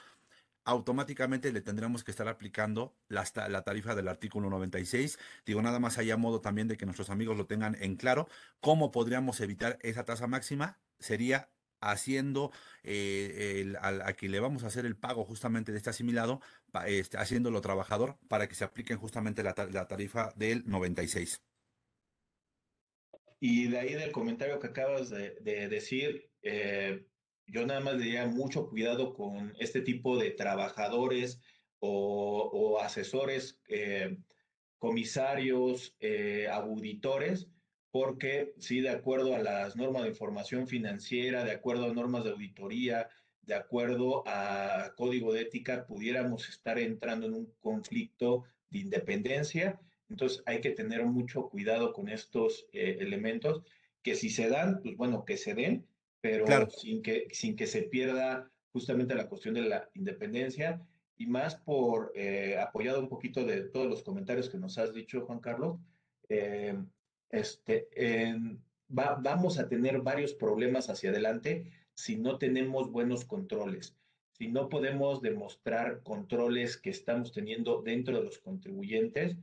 automáticamente le tendremos que estar aplicando la, la, tarifa del artículo 96. Digo, nada más allá modo también de que nuestros amigos lo tengan en claro. ¿Cómo podríamos evitar esa tasa máxima? Sería haciendo eh, a quien le vamos a hacer el pago justamente de este asimilado, este, haciéndolo trabajador para que se apliquen justamente la, tarifa del 96. Y de ahí del comentario que acabas de, decir, eh, yo nada más diría mucho cuidado con este tipo de trabajadores o, asesores, eh, comisarios, eh, auditores, porque sí, de acuerdo a las normas de información financiera, de acuerdo a normas de auditoría, de acuerdo a código de ética, pudiéramos estar entrando en un conflicto de independencia. Entonces hay que tener mucho cuidado con estos eh, elementos, que si se dan, pues bueno, que se den, pero sin, que, sin que se pierda justamente la cuestión de la independencia y más por eh, apoyado un poquito de todos los comentarios que nos has dicho, Juan Carlos, eh, este, vamos a tener varios problemas hacia adelante si no tenemos buenos controles, si no podemos demostrar controles que estamos teniendo dentro de los contribuyentes,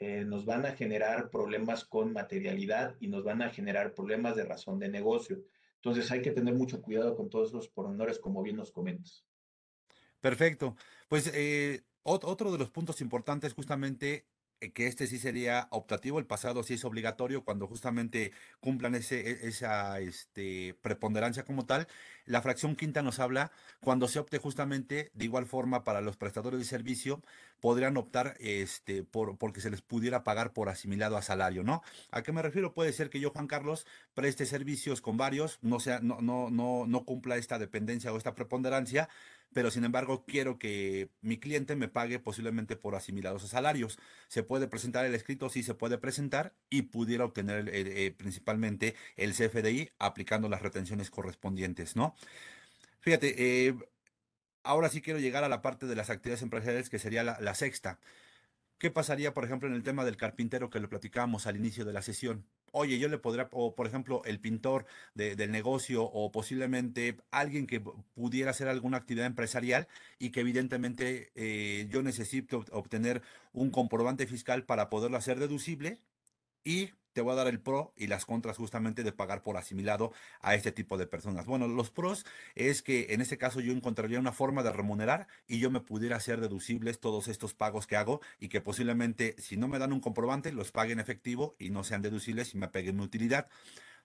eh, nos van a generar problemas con materialidad y nos van a generar problemas de razón de negocio. Entonces hay que tener mucho cuidado con todos esos pormenores, como bien nos comentas. Perfecto. Pues eh, otro de los puntos importantes justamente eh, que este sí sería optativo, el pasado sí es obligatorio cuando justamente cumplan ese, e, esa este, preponderancia como tal. La fracción quinta nos habla cuando se opte justamente de igual forma para los prestadores de servicio, podrían optar este, por porque se les pudiera pagar por asimilado a salario, ¿no? ¿A qué me refiero? Puede ser que yo, Juan Carlos, preste servicios con varios, no, sea, no, no, no, no cumpla esta dependencia o esta preponderancia, pero sin embargo quiero que mi cliente me pague posiblemente por asimilados a salarios. ¿Se puede presentar el escrito? Sí, se puede presentar y pudiera obtener eh, principalmente el CFDI aplicando las retenciones correspondientes, ¿no? Fíjate, eh, ahora sí quiero llegar a la parte de las actividades empresariales que sería la, la sexta. ¿Qué pasaría, por ejemplo, en el tema del carpintero que lo platicábamos al inicio de la sesión? Oye, yo le podría, o por ejemplo, el pintor del negocio o posiblemente alguien que pudiera hacer alguna actividad empresarial y que evidentemente eh, yo necesito obtener un comprobante fiscal para poderlo hacer deducible y te voy a dar el pro y las contras justamente de pagar por asimilado a este tipo de personas. Bueno, los pros es que en este caso yo encontraría una forma de remunerar y yo me pudiera hacer deducibles todos estos pagos que hago y que posiblemente si no me dan un comprobante los pague en efectivo y no sean deducibles y me peguen mi utilidad.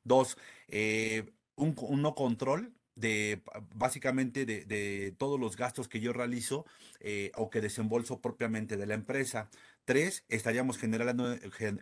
Dos, eh, un, no control de básicamente de, todos los gastos que yo realizo eh, o que desembolso propiamente de la empresa. Tres, estaríamos generando,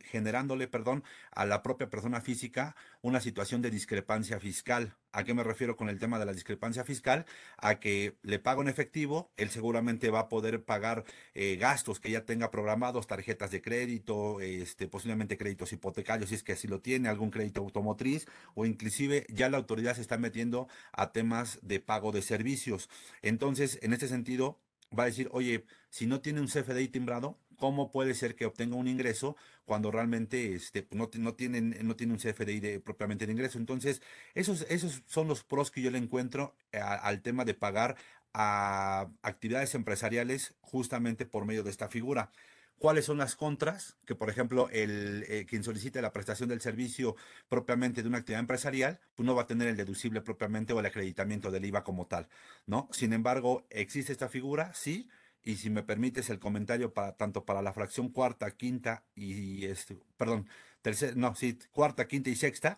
generándole perdón, a la propia persona física una situación de discrepancia fiscal. ¿A qué me refiero con el tema de la discrepancia fiscal? A que le pago en efectivo, él seguramente va a poder pagar eh, gastos que ya tenga programados, tarjetas de crédito, este, posiblemente créditos hipotecarios, si es que así lo tiene, algún crédito automotriz, o inclusive ya la autoridad se está metiendo a temas de pago de servicios. Entonces, en este sentido, va a decir, oye, si no tiene un CFDI timbrado, ¿cómo puede ser que obtenga un ingreso cuando realmente este, no, tiene un CFDI propiamente de ingreso? Entonces, esos, son los pros que yo le encuentro eh, al tema de pagar a actividades empresariales justamente por medio de esta figura. ¿Cuáles son las contras? Que, por ejemplo, el, eh, quien solicite la prestación del servicio propiamente de una actividad empresarial, pues no va a tener el deducible propiamente o el acreditamiento del IVA como tal, ¿no? Sin embargo, ¿existe esta figura? Sí. Y si me permites el comentario para tanto para la fracción cuarta, quinta y este, perdón, tercera, no, sí, cuarta, quinta y sexta,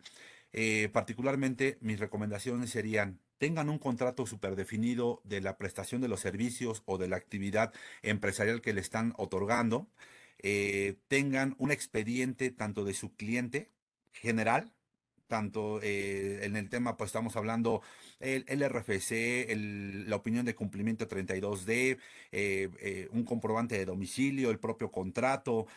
eh, particularmente mis recomendaciones serían tengan un contrato superdefinido de la prestación de los servicios o de la actividad empresarial que le están otorgando, eh, tengan un expediente tanto de su cliente general, tanto eh, en el tema, pues estamos hablando el, RFC, la opinión de cumplimiento 32D, eh, eh, un comprobante de domicilio, el propio contrato,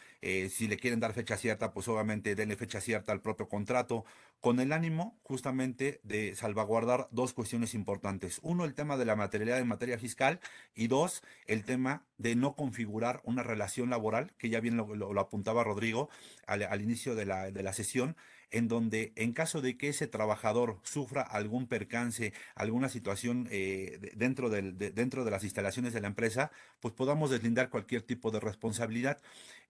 si le quieren dar fecha cierta, pues obviamente denle fecha cierta al propio contrato, con el ánimo justamente de salvaguardar dos cuestiones importantes. Uno, el tema de la materialidad en materia fiscal y dos, el tema de no configurar una relación laboral, que ya bien lo, apuntaba Rodrigo al, inicio de la, de la sesión, en donde en caso de que ese trabajador sufra algún percance, alguna situación eh, dentro, del, dentro de las instalaciones de la empresa, pues podamos deslindar cualquier tipo de responsabilidad.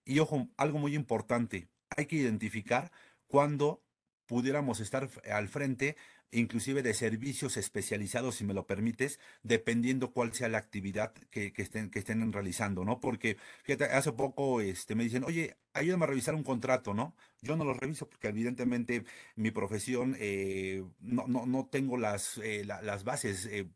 Y ojo, algo muy importante, hay que identificar cuándo pudiéramos estar al frente inclusive de servicios especializados, si me lo permites, dependiendo cuál sea la actividad que, estén, que estén realizando, ¿no? Porque, fíjate, hace poco este, me dicen, oye, ayúdame a revisar un contrato, ¿no? Yo no lo reviso porque evidentemente mi profesión eh, no, no, no, tengo las, eh, las bases eh,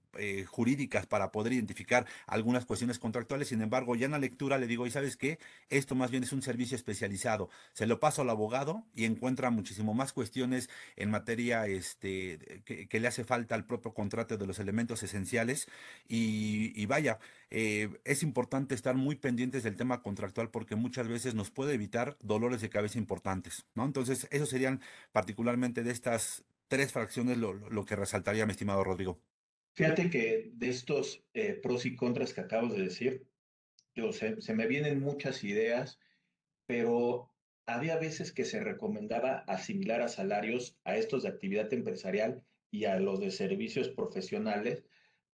jurídicas para poder identificar algunas cuestiones contractuales. Sin embargo, ya en la lectura le digo, ¿y sabes qué? Esto más bien es un servicio especializado. Se lo paso al abogado y encuentra muchísimo más cuestiones en materia este, que, le hace falta al propio contrato de los elementos esenciales. Y, vaya, es importante estar muy pendientes del tema contractual porque muchas veces nos puede evitar dolores de cabeza importantes, ¿no? Entonces, eso serían particularmente de estas tres fracciones lo, que resaltaría, mi estimado Rodrigo. Fíjate que de estos eh, pros y contras que acabas de decir, se me vienen muchas ideas, pero había veces que se recomendaba asimilar a salarios a estos de actividad empresarial y a los de servicios profesionales,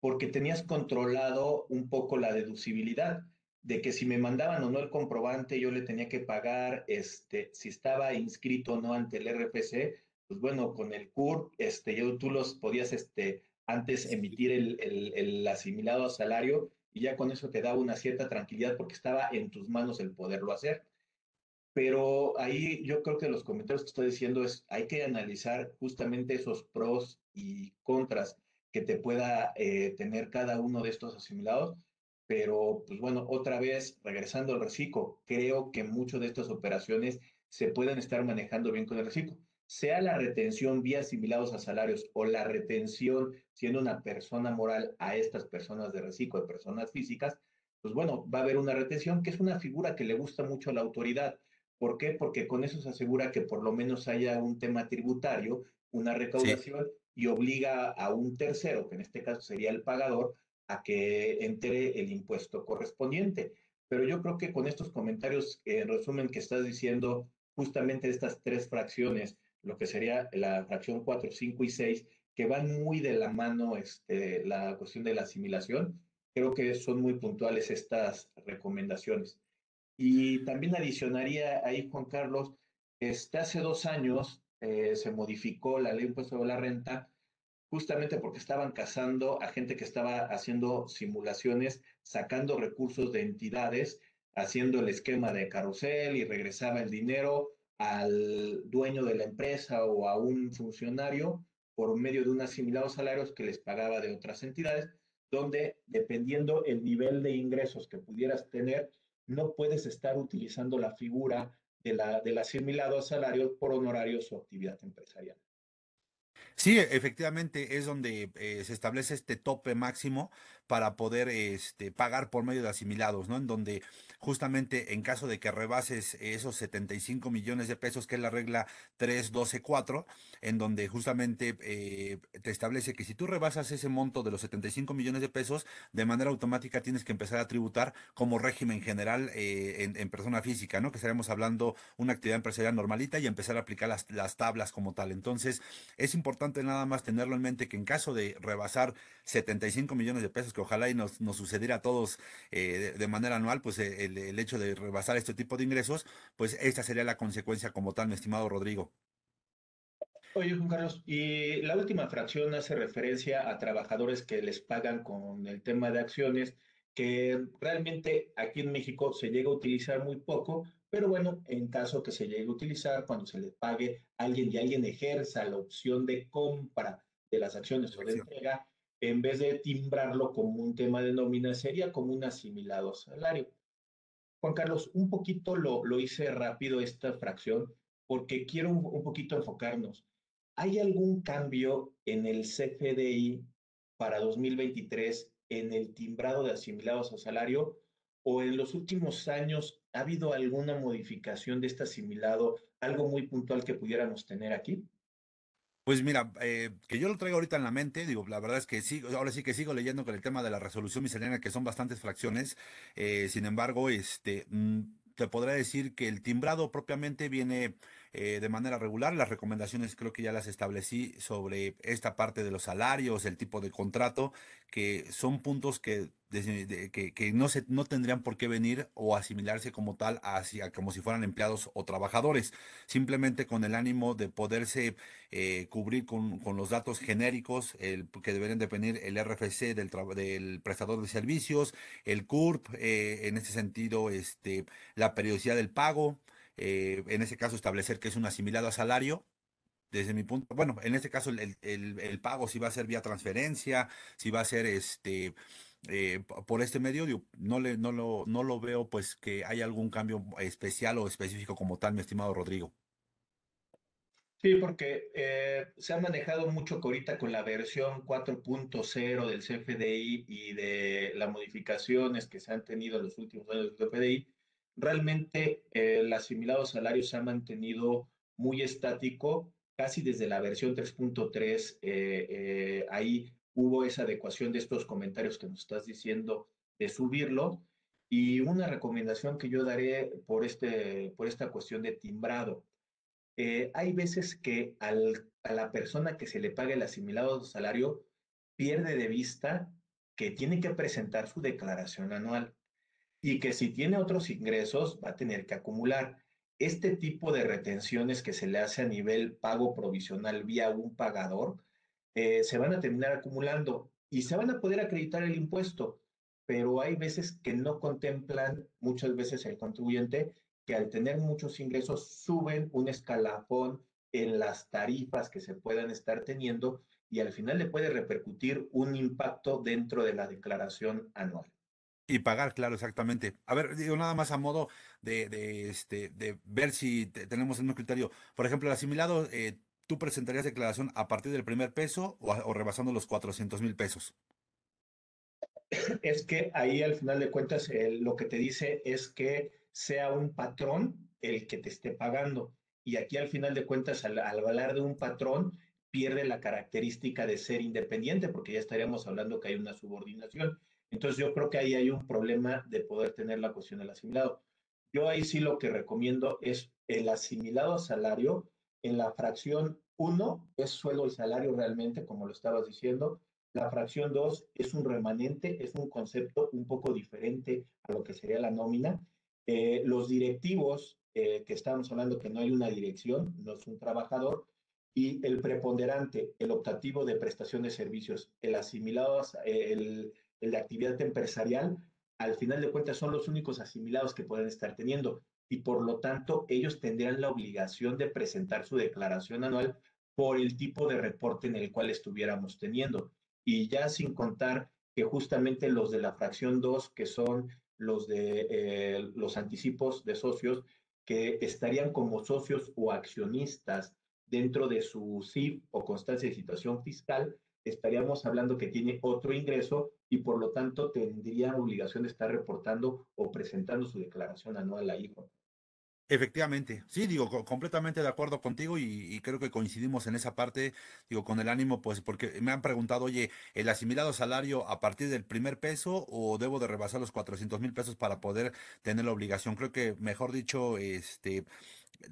porque tenías controlado un poco la deducibilidad de que si me mandaban o no el comprobante, yo le tenía que pagar, este, si estaba inscrito o no ante el RFC, pues bueno, con el CUR, este, yo, tú los podías, este, antes emitir el, el, el asimilado a salario y ya con eso te daba una cierta tranquilidad porque estaba en tus manos el poderlo hacer. pero ahí yo creo que los comentarios que estoy diciendo es, hay que analizar justamente esos pros y contras que te pueda eh, tener cada uno de estos asimilados. Pero, pues bueno, otra vez, regresando al reciclo, creo que muchas de estas operaciones se pueden estar manejando bien con el reciclo. Sea la retención vía asimilados a salarios o la retención siendo una persona moral a estas personas de reciclo, de personas físicas, pues bueno, va a haber una retención que es una figura que le gusta mucho a la autoridad. ¿Por qué? Porque con eso se asegura que por lo menos haya un tema tributario, una recaudación y obliga a un tercero, que en este caso sería el pagador, a que entre el impuesto correspondiente. Pero yo creo que con estos comentarios, en resumen, que estás diciendo justamente estas tres fracciones, lo que sería la fracción 4, 5 y 6, que van muy de la mano este, la cuestión de la asimilación, creo que son muy puntuales estas recomendaciones. Y también adicionaría ahí, Juan Carlos, este, hace dos años eh, se modificó la ley de impuesto de la renta justamente porque estaban cazando a gente que estaba haciendo simulaciones, sacando recursos de entidades, haciendo el esquema de carrusel y regresaba el dinero al dueño de la empresa o a un funcionario por medio de un asimilado salarios que les pagaba de otras entidades, donde dependiendo el nivel de ingresos que pudieras tener, no puedes estar utilizando la figura de la, del asimilado a salarios por honorarios o actividad empresarial. Sí, efectivamente es donde eh, se establece este tope máximo para poder este, pagar por medio de asimilados, ¿no? En donde justamente en caso de que rebases esos 75 millones de pesos, que es la regla 3124, en donde justamente eh, te establece que si tú rebasas ese monto de los 75 millones de pesos, de manera automática tienes que empezar a tributar como régimen general eh, en, persona física, ¿no? Que estaremos hablando una actividad empresarial normalita y empezar a aplicar las, las tablas como tal. Entonces, es importante nada más tenerlo en mente que en caso de rebasar 75 millones de pesos, que ojalá y nos, sucediera a todos eh, de, manera anual, pues eh, el, hecho de rebasar este tipo de ingresos, pues esta sería la consecuencia como tal, mi estimado Rodrigo. Oye, Juan Carlos, y la última fracción hace referencia a trabajadores que les pagan con el tema de acciones, que realmente aquí en México se llega a utilizar muy poco, pero bueno, en caso que se llegue a utilizar, cuando se le pague a alguien y alguien ejerza la opción de compra de las acciones o de entrega, en vez de timbrarlo como un tema de nómina, sería como un asimilado salario. Juan Carlos, un poquito lo, lo hice rápido esta fracción porque quiero un, poquito enfocarnos. ¿Hay algún cambio en el CFDI para 2023 en el timbrado de asimilados a salario? ¿O en los últimos años ha habido alguna modificación de este asimilado, algo muy puntual que pudiéramos tener aquí? Pues mira, eh, que yo lo traigo ahorita en la mente, digo, la verdad es que sí, ahora sí que sigo leyendo con el tema de la resolución miscelánea, que son bastantes fracciones, eh, sin embargo, este, mm, te podré decir que el timbrado propiamente viene eh, de manera regular. Las recomendaciones creo que ya las establecí sobre esta parte de los salarios, el tipo de contrato, que son puntos que que, no, se, no tendrían por qué venir o asimilarse como tal hacia como si fueran empleados o trabajadores, simplemente con el ánimo de poderse eh, cubrir con, los datos genéricos el, que deberían depender el RFC del, del prestador de servicios, el CURP, eh, en ese sentido este, la periodicidad del pago, eh, en ese caso establecer que es un asimilado a salario desde mi punto, bueno, en este caso el, el, el, pago si va a ser vía transferencia, si va a ser este eh, por este medio, no, le, no, lo, no lo veo pues que haya algún cambio especial o específico como tal, mi estimado Rodrigo. Sí, porque eh, se ha manejado mucho ahorita con la versión 4.0 del CFDI y de las modificaciones que se han tenido en los últimos años del CFDI. Realmente eh, el asimilado salario se ha mantenido muy estático, casi desde la versión 3.3. ahí hubo esa adecuación de estos comentarios que nos estás diciendo de subirlo. Y una recomendación que yo daré por, este, por esta cuestión de timbrado. Eh, hay veces que al, a la persona que se le pague el asimilado salario pierde de vista que tiene que presentar su declaración anual y que si tiene otros ingresos va a tener que acumular. Este tipo de retenciones que se le hace a nivel pago provisional vía un pagador eh, se van a terminar acumulando y se van a poder acreditar el impuesto, pero hay veces que no contemplan muchas veces el contribuyente que al tener muchos ingresos suben un escalafón en las tarifas que se puedan estar teniendo y al final le puede repercutir un impacto dentro de la declaración anual. Y pagar, claro, exactamente. A ver, digo nada más a modo de, de este, de ver si tenemos el mismo criterio. Por ejemplo, el asimilado, eh, ¿tú presentarías declaración a partir del primer peso o, rebasando los 400 mil pesos? Es que ahí al final de cuentas lo que te dice es que sea un patrón el que te esté pagando. Y aquí al final de cuentas, al, hablar de un patrón, pierde la característica de ser independiente, porque ya estaríamos hablando que hay una subordinación. Entonces yo creo que ahí hay un problema de poder tener la cuestión del asimilado. Yo ahí sí lo que recomiendo es el asimilado salario en la fracción 1 es sueldo y salario realmente, como lo estabas diciendo. La fracción 2 es un remanente, es un concepto un poco diferente a lo que sería la nómina. Eh, los directivos, eh, que estamos hablando que no hay una dirección, no es un trabajador, y el preponderante, el optativo de prestación de servicios, el asimilado, el, el de actividad empresarial, al final de cuentas son los únicos asimilados que pueden estar teniendo y por lo tanto ellos tendrían la obligación de presentar su declaración anual por el tipo de reporte en el cual estuviéramos teniendo. Y ya sin contar que justamente los de la fracción 2, que son los de eh, los anticipos de socios, que estarían como socios o accionistas dentro de su CIF o constancia de situación fiscal, estaríamos hablando que tiene otro ingreso y por lo tanto tendría obligación de estar reportando o presentando su declaración anual a IVA. Efectivamente, sí, digo, completamente de acuerdo contigo y, creo que coincidimos en esa parte, digo, con el ánimo, pues porque me han preguntado, oye, ¿el asimilado salario a partir del primer peso o debo de rebasar los 400 mil pesos para poder tener la obligación? Creo que, mejor dicho, este,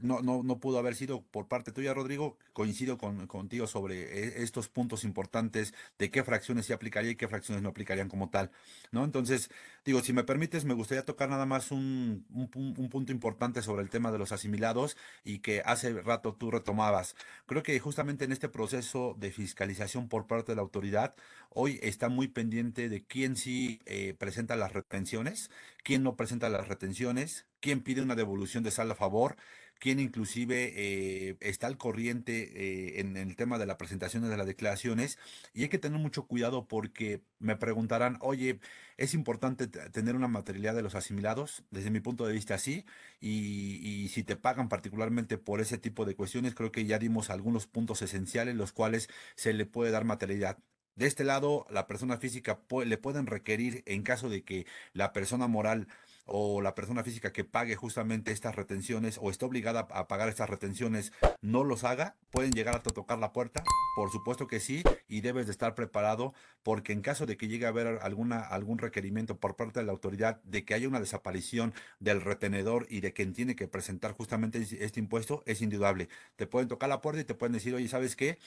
no, no, no pudo haber sido por parte tuya, Rodrigo. Coincido con, contigo sobre e, estos puntos importantes de qué fracciones se aplicaría y qué fracciones no aplicarían como tal, ¿no? Entonces, digo, si me permites, me gustaría tocar nada más un, un, punto importante sobre el tema de los asimilados y que hace rato tú retomabas. Creo que justamente en este proceso de fiscalización por parte de la autoridad, hoy está muy pendiente de quién sí eh, presenta las retenciones, quién no presenta las retenciones, quién pide una devolución de sal a favor quien inclusive eh, está al corriente eh, en, el tema de la presentación de las declaraciones. Y hay que tener mucho cuidado porque me preguntarán, oye, es importante tener una materialidad de los asimilados, desde mi punto de vista sí, y, y, si te pagan particularmente por ese tipo de cuestiones, creo que ya dimos algunos puntos esenciales los cuales se le puede dar materialidad. De este lado, la persona física le pueden requerir, en caso de que la persona moral o la persona física que pague justamente estas retenciones o esté obligada a pagar estas retenciones no los haga, pueden llegar a tocar la puerta. Por supuesto que sí, y debes de estar preparado porque en caso de que llegue a haber alguna, algún requerimiento por parte de la autoridad de que haya una desaparición del retenedor y de quien tiene que presentar justamente este impuesto, es indudable. Te pueden tocar la puerta y te pueden decir, oye, ¿sabes qué?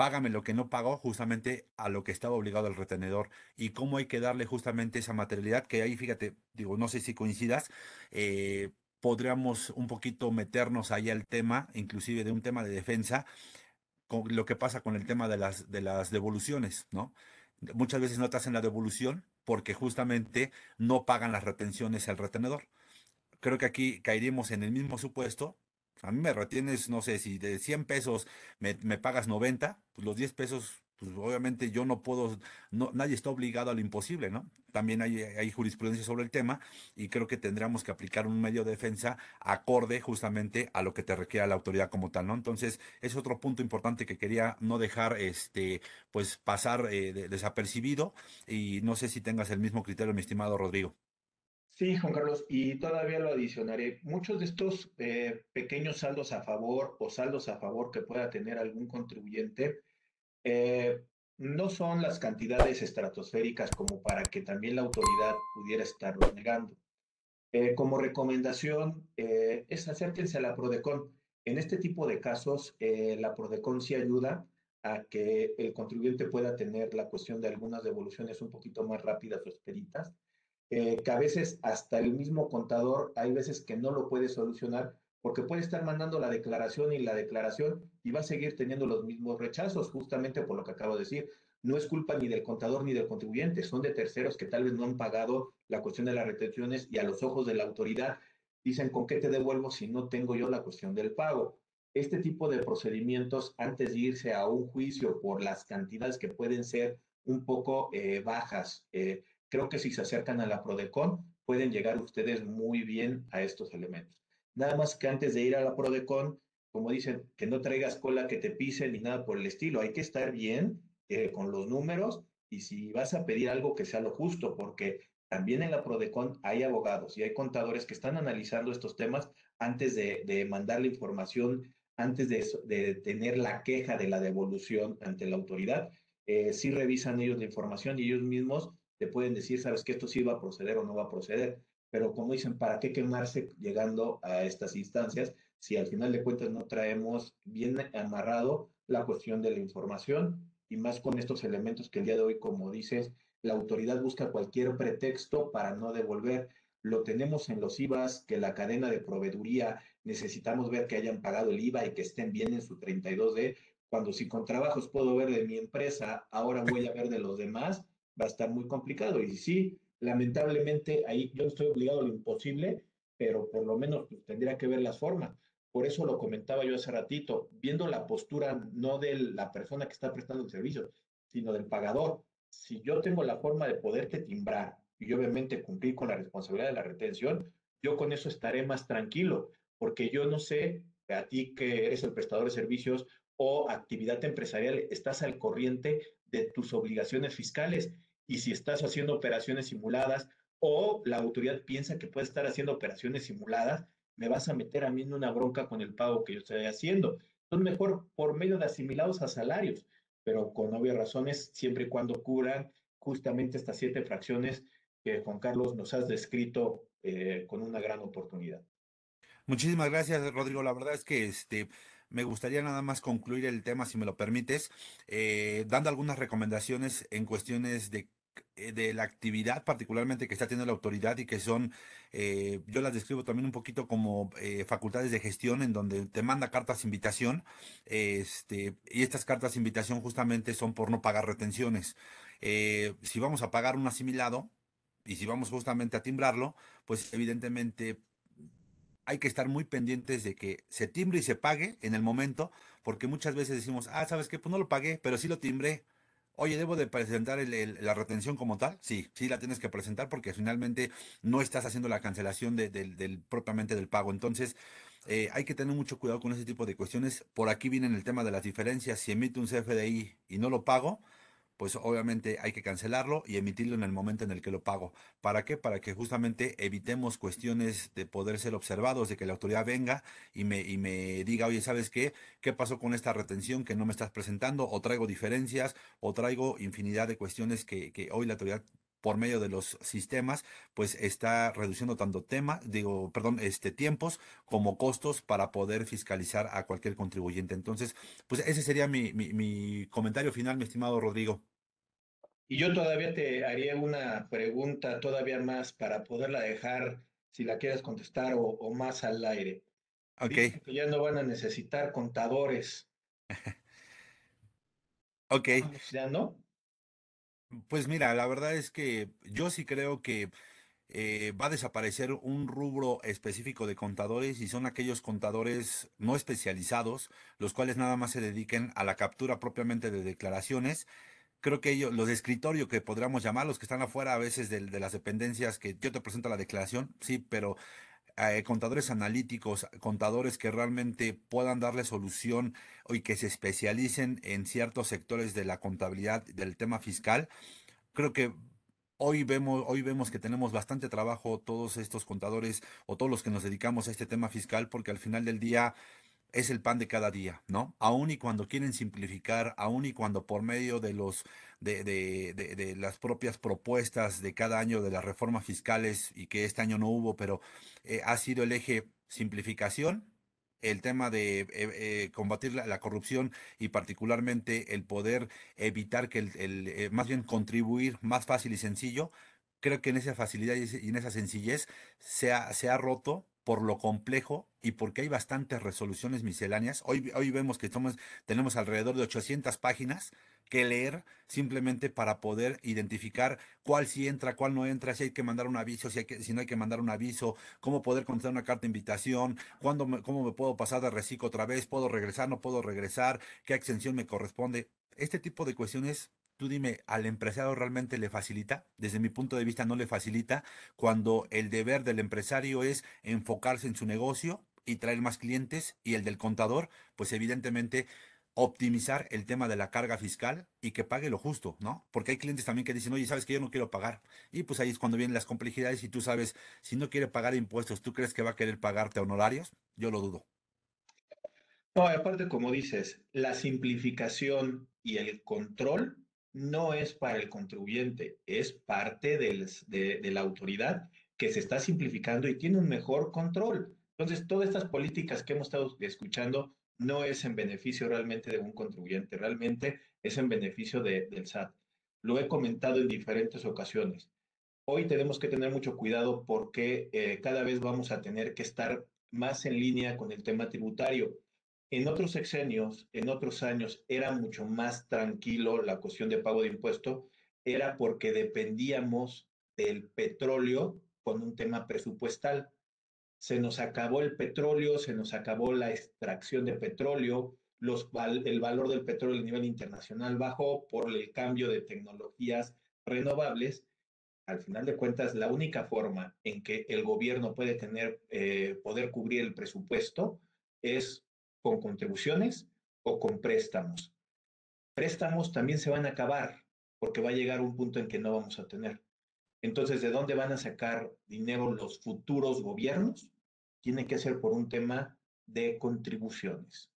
Págame lo que no pagó justamente a lo que estaba obligado el retenedor y cómo hay que darle justamente esa materialidad que ahí, fíjate, digo, no sé si coincidas, eh, podríamos un poquito meternos ahí al tema, inclusive de un tema de defensa, con lo que pasa con el tema de las, de las devoluciones, ¿no? Muchas veces no te hacen la devolución porque justamente no pagan las retenciones al retenedor. Creo que aquí caeríamos en el mismo supuesto a mí me retienes, no sé, si de 100 pesos me, pagas 90, pues los 10 pesos, pues obviamente yo no puedo, no, nadie está obligado a lo imposible, ¿no? También hay, hay jurisprudencia sobre el tema y creo que tendríamos que aplicar un medio de defensa acorde justamente a lo que te requiera la autoridad como tal, ¿no? Entonces, es otro punto importante que quería no dejar, este, pues pasar eh, desapercibido y no sé si tengas el mismo criterio, mi estimado Rodrigo. Sí, Juan Carlos, y todavía lo adicionaré. Muchos de estos eh, pequeños saldos a favor o saldos a favor que pueda tener algún contribuyente eh, no son las cantidades estratosféricas como para que también la autoridad pudiera estarlo negando. Eh, como recomendación es acérquense a la PRODECON. En este tipo de casos, la PRODECON sí ayuda a que el contribuyente pueda tener la cuestión de algunas devoluciones un poquito más rápidas o expeditas eh, que a veces hasta el mismo contador hay veces que no lo puede solucionar porque puede estar mandando la declaración y la declaración y va a seguir teniendo los mismos rechazos, justamente por lo que acabo de decir. No es culpa ni del contador ni del contribuyente, son de terceros que tal vez no han pagado la cuestión de las retenciones y a los ojos de la autoridad dicen, ¿con qué te devuelvo si no tengo yo la cuestión del pago? Este tipo de procedimientos, antes de irse a un juicio por las cantidades que pueden ser un poco eh, bajas, eh, creo que si se acercan a la Prodecon, pueden llegar ustedes muy bien a estos elementos. Nada más que antes de ir a la Prodecon, como dicen, que no traigas cola que te pise ni nada por el estilo. Hay que estar bien eh, con los números y si vas a pedir algo que sea lo justo, porque también en la Prodecon hay abogados y hay contadores que están analizando estos temas antes de, de mandar la información, antes de, tener la queja de la devolución ante la autoridad. Eh, sí revisan ellos la información y ellos mismos te pueden decir, sabes que esto sí va a proceder o no va a proceder. Pero como dicen, ¿para qué quemarse llegando a estas instancias si al final de cuentas no traemos bien amarrado la cuestión de la información y más con estos elementos que el día de hoy, como dices, la autoridad busca cualquier pretexto para no devolver. Lo tenemos en los IVAs, que la cadena de proveeduría necesitamos ver que hayan pagado el IVA y que estén bien en su 32D. Cuando si con trabajos puedo ver de mi empresa, ahora voy a ver de los demás, va a estar muy complicado. Y sí, lamentablemente ahí yo estoy obligado a lo imposible, pero por lo menos pues, tendría que ver las formas. Por eso lo comentaba yo hace ratito, viendo la postura no de la persona que está prestando el servicio, sino del pagador. Si yo tengo la forma de poderte timbrar y obviamente cumplir con la responsabilidad de la retención, yo con eso estaré más tranquilo, porque yo no sé, a ti que eres el prestador de servicios o actividad empresarial, estás al corriente de tus obligaciones fiscales y si estás haciendo operaciones simuladas o la autoridad piensa que puede estar haciendo operaciones simuladas, me vas a meter a mí en una bronca con el pago que yo estoy haciendo. Entonces, mejor por medio de asimilados a salarios, pero con obvias razones, siempre y cuando cubran justamente estas siete fracciones que Juan Carlos nos has descrito eh, con una gran oportunidad. Muchísimas gracias, Rodrigo. La verdad es que este me gustaría nada más concluir el tema, si me lo permites, eh, dando algunas recomendaciones en cuestiones de de la actividad particularmente que está teniendo la autoridad y que son, eh, yo las describo también un poquito como eh, facultades de gestión en donde te manda cartas de invitación este, y estas cartas de invitación justamente son por no pagar retenciones. si vamos a pagar un asimilado y si vamos justamente a timbrarlo, pues evidentemente hay que estar muy pendientes de que se timbre y se pague en el momento, porque muchas veces decimos, ah, ¿sabes qué? Pues no lo pagué, pero sí lo timbré Oye, ¿debo de presentar la retención como tal? Sí, sí la tienes que presentar porque finalmente no estás haciendo la cancelación del, propiamente del pago. Entonces, eh, hay que tener mucho cuidado con ese tipo de cuestiones. Por aquí viene el tema de las diferencias. Si emite un CFDI y no lo pago, pues obviamente hay que cancelarlo y emitirlo en el momento en el que lo pago. ¿Para qué? Para que justamente evitemos cuestiones de poder ser observados, de que la autoridad venga y me, y me diga, oye, ¿sabes qué? ¿Qué pasó con esta retención que no me estás presentando? O traigo diferencias, o traigo infinidad de cuestiones que, que hoy la autoridad por medio de los sistemas, pues está reduciendo tanto tema, digo, perdón, este tiempos como costos para poder fiscalizar a cualquier contribuyente. Entonces, pues ese sería mi, mi, mi comentario final, mi estimado Rodrigo. Y yo todavía te haría una pregunta todavía más para poderla dejar, si la quieres contestar, o, más al aire. Ok. que ya no van a necesitar contadores. ok. ¿Ya no? Pues mira, la verdad es que yo sí creo que eh, va a desaparecer un rubro específico de contadores y son aquellos contadores no especializados, los cuales nada más se dediquen a la captura propiamente de declaraciones creo que ellos, los de escritorio que podríamos llamar, los que están afuera a veces de, las dependencias, que yo te presento la declaración, sí, pero eh, contadores analíticos, contadores que realmente puedan darle solución y que se especialicen en ciertos sectores de la contabilidad, del tema fiscal, creo que Hoy vemos, hoy vemos que tenemos bastante trabajo todos estos contadores o todos los que nos dedicamos a este tema fiscal, porque al final del día es el pan de cada día, ¿no? Aún y cuando quieren simplificar, aún y cuando por medio de los de, de, las propias propuestas de cada año de las reformas fiscales y que este año no hubo, pero eh, ha sido el eje simplificación, el tema de eh, eh, combatir la, corrupción y particularmente el poder evitar que el, el más bien contribuir más fácil y sencillo, creo que en esa facilidad y en esa sencillez se ha, se ha roto por lo complejo y porque hay bastantes resoluciones misceláneas. Hoy, hoy vemos que tenemos alrededor de 800 páginas que leer simplemente para poder identificar cuál sí entra, cuál no entra, si hay que mandar un aviso, si, hay que, si no hay que mandar un aviso, cómo poder contestar una carta de invitación, cuándo cómo me puedo pasar de reciclo otra vez, puedo regresar, no puedo regresar, qué extensión me corresponde. Este tipo de cuestiones tú dime, ¿al empresario realmente le facilita? Desde mi punto de vista no le facilita cuando el deber del empresario es enfocarse en su negocio y traer más clientes y el del contador, pues evidentemente optimizar el tema de la carga fiscal y que pague lo justo, ¿no? Porque hay clientes también que dicen, oye, sabes que yo no quiero pagar. Y pues ahí es cuando vienen las complejidades y tú sabes, si no quiere pagar impuestos, ¿tú crees que va a querer pagarte honorarios? Yo lo dudo. No, aparte, como dices, la simplificación y el control no es para el contribuyente, es parte de, la autoridad que se está simplificando y tiene un mejor control. Entonces, todas estas políticas que hemos estado escuchando no es en beneficio realmente de un contribuyente, realmente es en beneficio del SAT. Lo he comentado en diferentes ocasiones. Hoy tenemos que tener mucho cuidado porque eh, cada vez vamos a tener que estar más en línea con el tema tributario. En otros sexenios, en otros años, era mucho más tranquilo la cuestión de pago de impuesto, era porque dependíamos del petróleo con un tema presupuestal. Se nos acabó el petróleo, se nos acabó la extracción de petróleo, el valor del petróleo a nivel internacional bajó por el cambio de tecnologías renovables. Al final de cuentas, la única forma en que el gobierno puede tener, eh, poder cubrir el presupuesto es con contribuciones o con préstamos. Préstamos también se van a acabar porque va a llegar un punto en que no vamos a tener. Entonces, ¿de dónde van a sacar dinero los futuros gobiernos? Tiene que ser por un tema de contribuciones.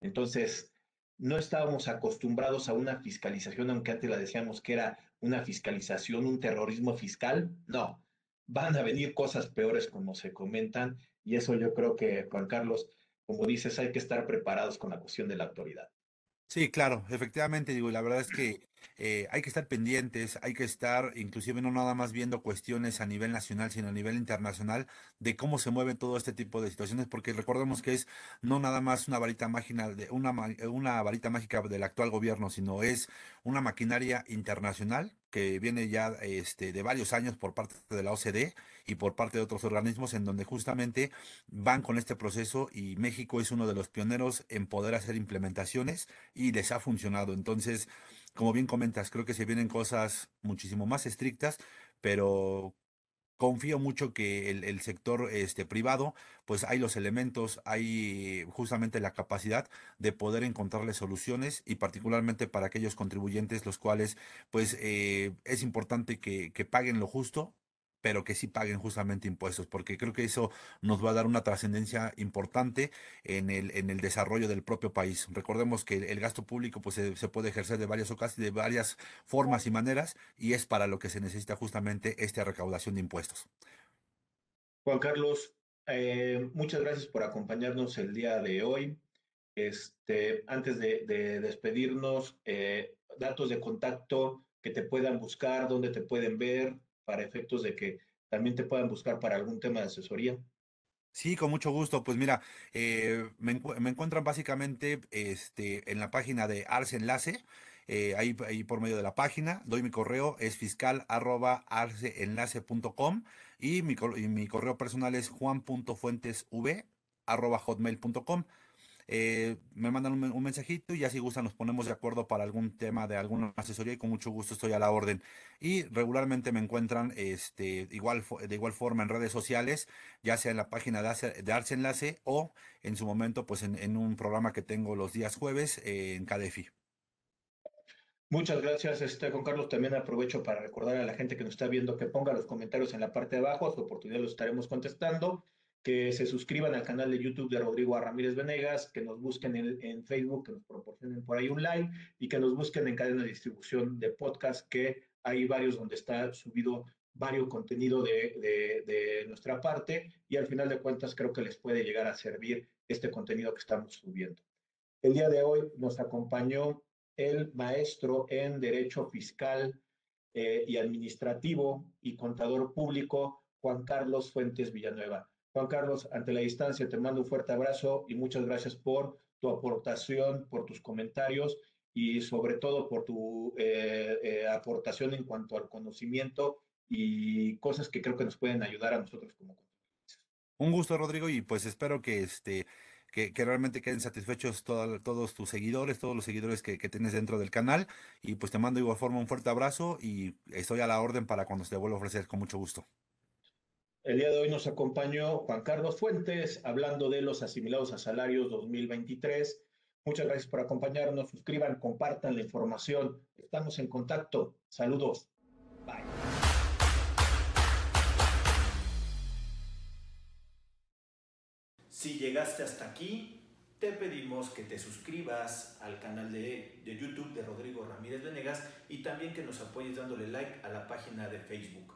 Entonces, no estábamos acostumbrados a una fiscalización, aunque antes la decíamos que era una fiscalización, un terrorismo fiscal. No, van a venir cosas peores como se comentan y eso yo creo que, Juan Carlos, como dices, hay que estar preparados con la cuestión de la autoridad. Sí, claro, efectivamente, digo, la verdad es que eh, hay que estar pendientes, hay que estar, inclusive no nada más viendo cuestiones a nivel nacional, sino a nivel internacional, de cómo se mueve todo este tipo de situaciones, porque recordemos que es no nada más una varita mágica, de una, una varita mágica del actual gobierno, sino es una maquinaria internacional que viene ya este, de varios años por parte de la OCDE y por parte de otros organismos en donde justamente van con este proceso y México es uno de los pioneros en poder hacer implementaciones y les ha funcionado. Entonces, como bien comentas, creo que se vienen cosas muchísimo más estrictas, pero confío mucho que el, sector este, privado, pues hay los elementos, hay justamente la capacidad de poder encontrarle soluciones y particularmente para aquellos contribuyentes los cuales pues eh, es importante que, que paguen lo justo pero que sí paguen justamente impuestos, porque creo que eso nos va a dar una trascendencia importante en el, en el desarrollo del propio país. Recordemos que el, gasto público pues, se, puede ejercer de varias ocasiones, de varias formas y maneras, y es para lo que se necesita justamente esta recaudación de impuestos. Juan Carlos, eh, muchas gracias por acompañarnos el día de hoy. Este, antes de, despedirnos, eh, datos de contacto que te puedan buscar, dónde te pueden ver, para efectos de que también te puedan buscar para algún tema de asesoría. Sí, con mucho gusto. Pues mira, eh, me, encuentran básicamente este, en la página de Arce Enlace, eh, ahí, ahí, por medio de la página. Doy mi correo, es fiscal arroba arceenlace.com y mi, y mi correo personal es juan.fuentesv arroba hotmail.com. Eh, me mandan un, mensajito y ya si gustan nos ponemos de acuerdo para algún tema de alguna asesoría y con mucho gusto estoy a la orden. Y regularmente me encuentran este, igual, de igual forma en redes sociales, ya sea en la página de, Arce Enlace o en su momento pues en, un programa que tengo los días jueves en CADEFI. Muchas gracias, este, Juan Carlos. También aprovecho para recordar a la gente que nos está viendo que ponga los comentarios en la parte de abajo. A su oportunidad los estaremos contestando que se suscriban al canal de YouTube de Rodrigo Ramírez Venegas, que nos busquen en, Facebook, que nos proporcionen por ahí un like y que nos busquen en cadena de distribución de podcast, que hay varios donde está subido varios contenido de, de, nuestra parte y al final de cuentas creo que les puede llegar a servir este contenido que estamos subiendo. El día de hoy nos acompañó el maestro en Derecho Fiscal eh, y Administrativo y Contador Público, Juan Carlos Fuentes Villanueva. Juan Carlos, ante la distancia te mando un fuerte abrazo y muchas gracias por tu aportación, por tus comentarios y sobre todo por tu eh, eh, aportación en cuanto al conocimiento y cosas que creo que nos pueden ayudar a nosotros como Un gusto, Rodrigo, y pues espero que este que, realmente queden satisfechos todos tus seguidores, todos los seguidores que, que, tienes dentro del canal. Y pues te mando de igual forma un fuerte abrazo y estoy a la orden para cuando se te vuelva a ofrecer con mucho gusto. El día de hoy nos acompañó Juan Carlos Fuentes hablando de los asimilados a salarios 2023. Muchas gracias por acompañarnos. Suscriban, compartan la información. Estamos en contacto. Saludos. Bye. Si llegaste hasta aquí, te pedimos que te suscribas al canal de, de, YouTube de Rodrigo Ramírez Venegas y también que nos apoyes dándole like a la página de Facebook.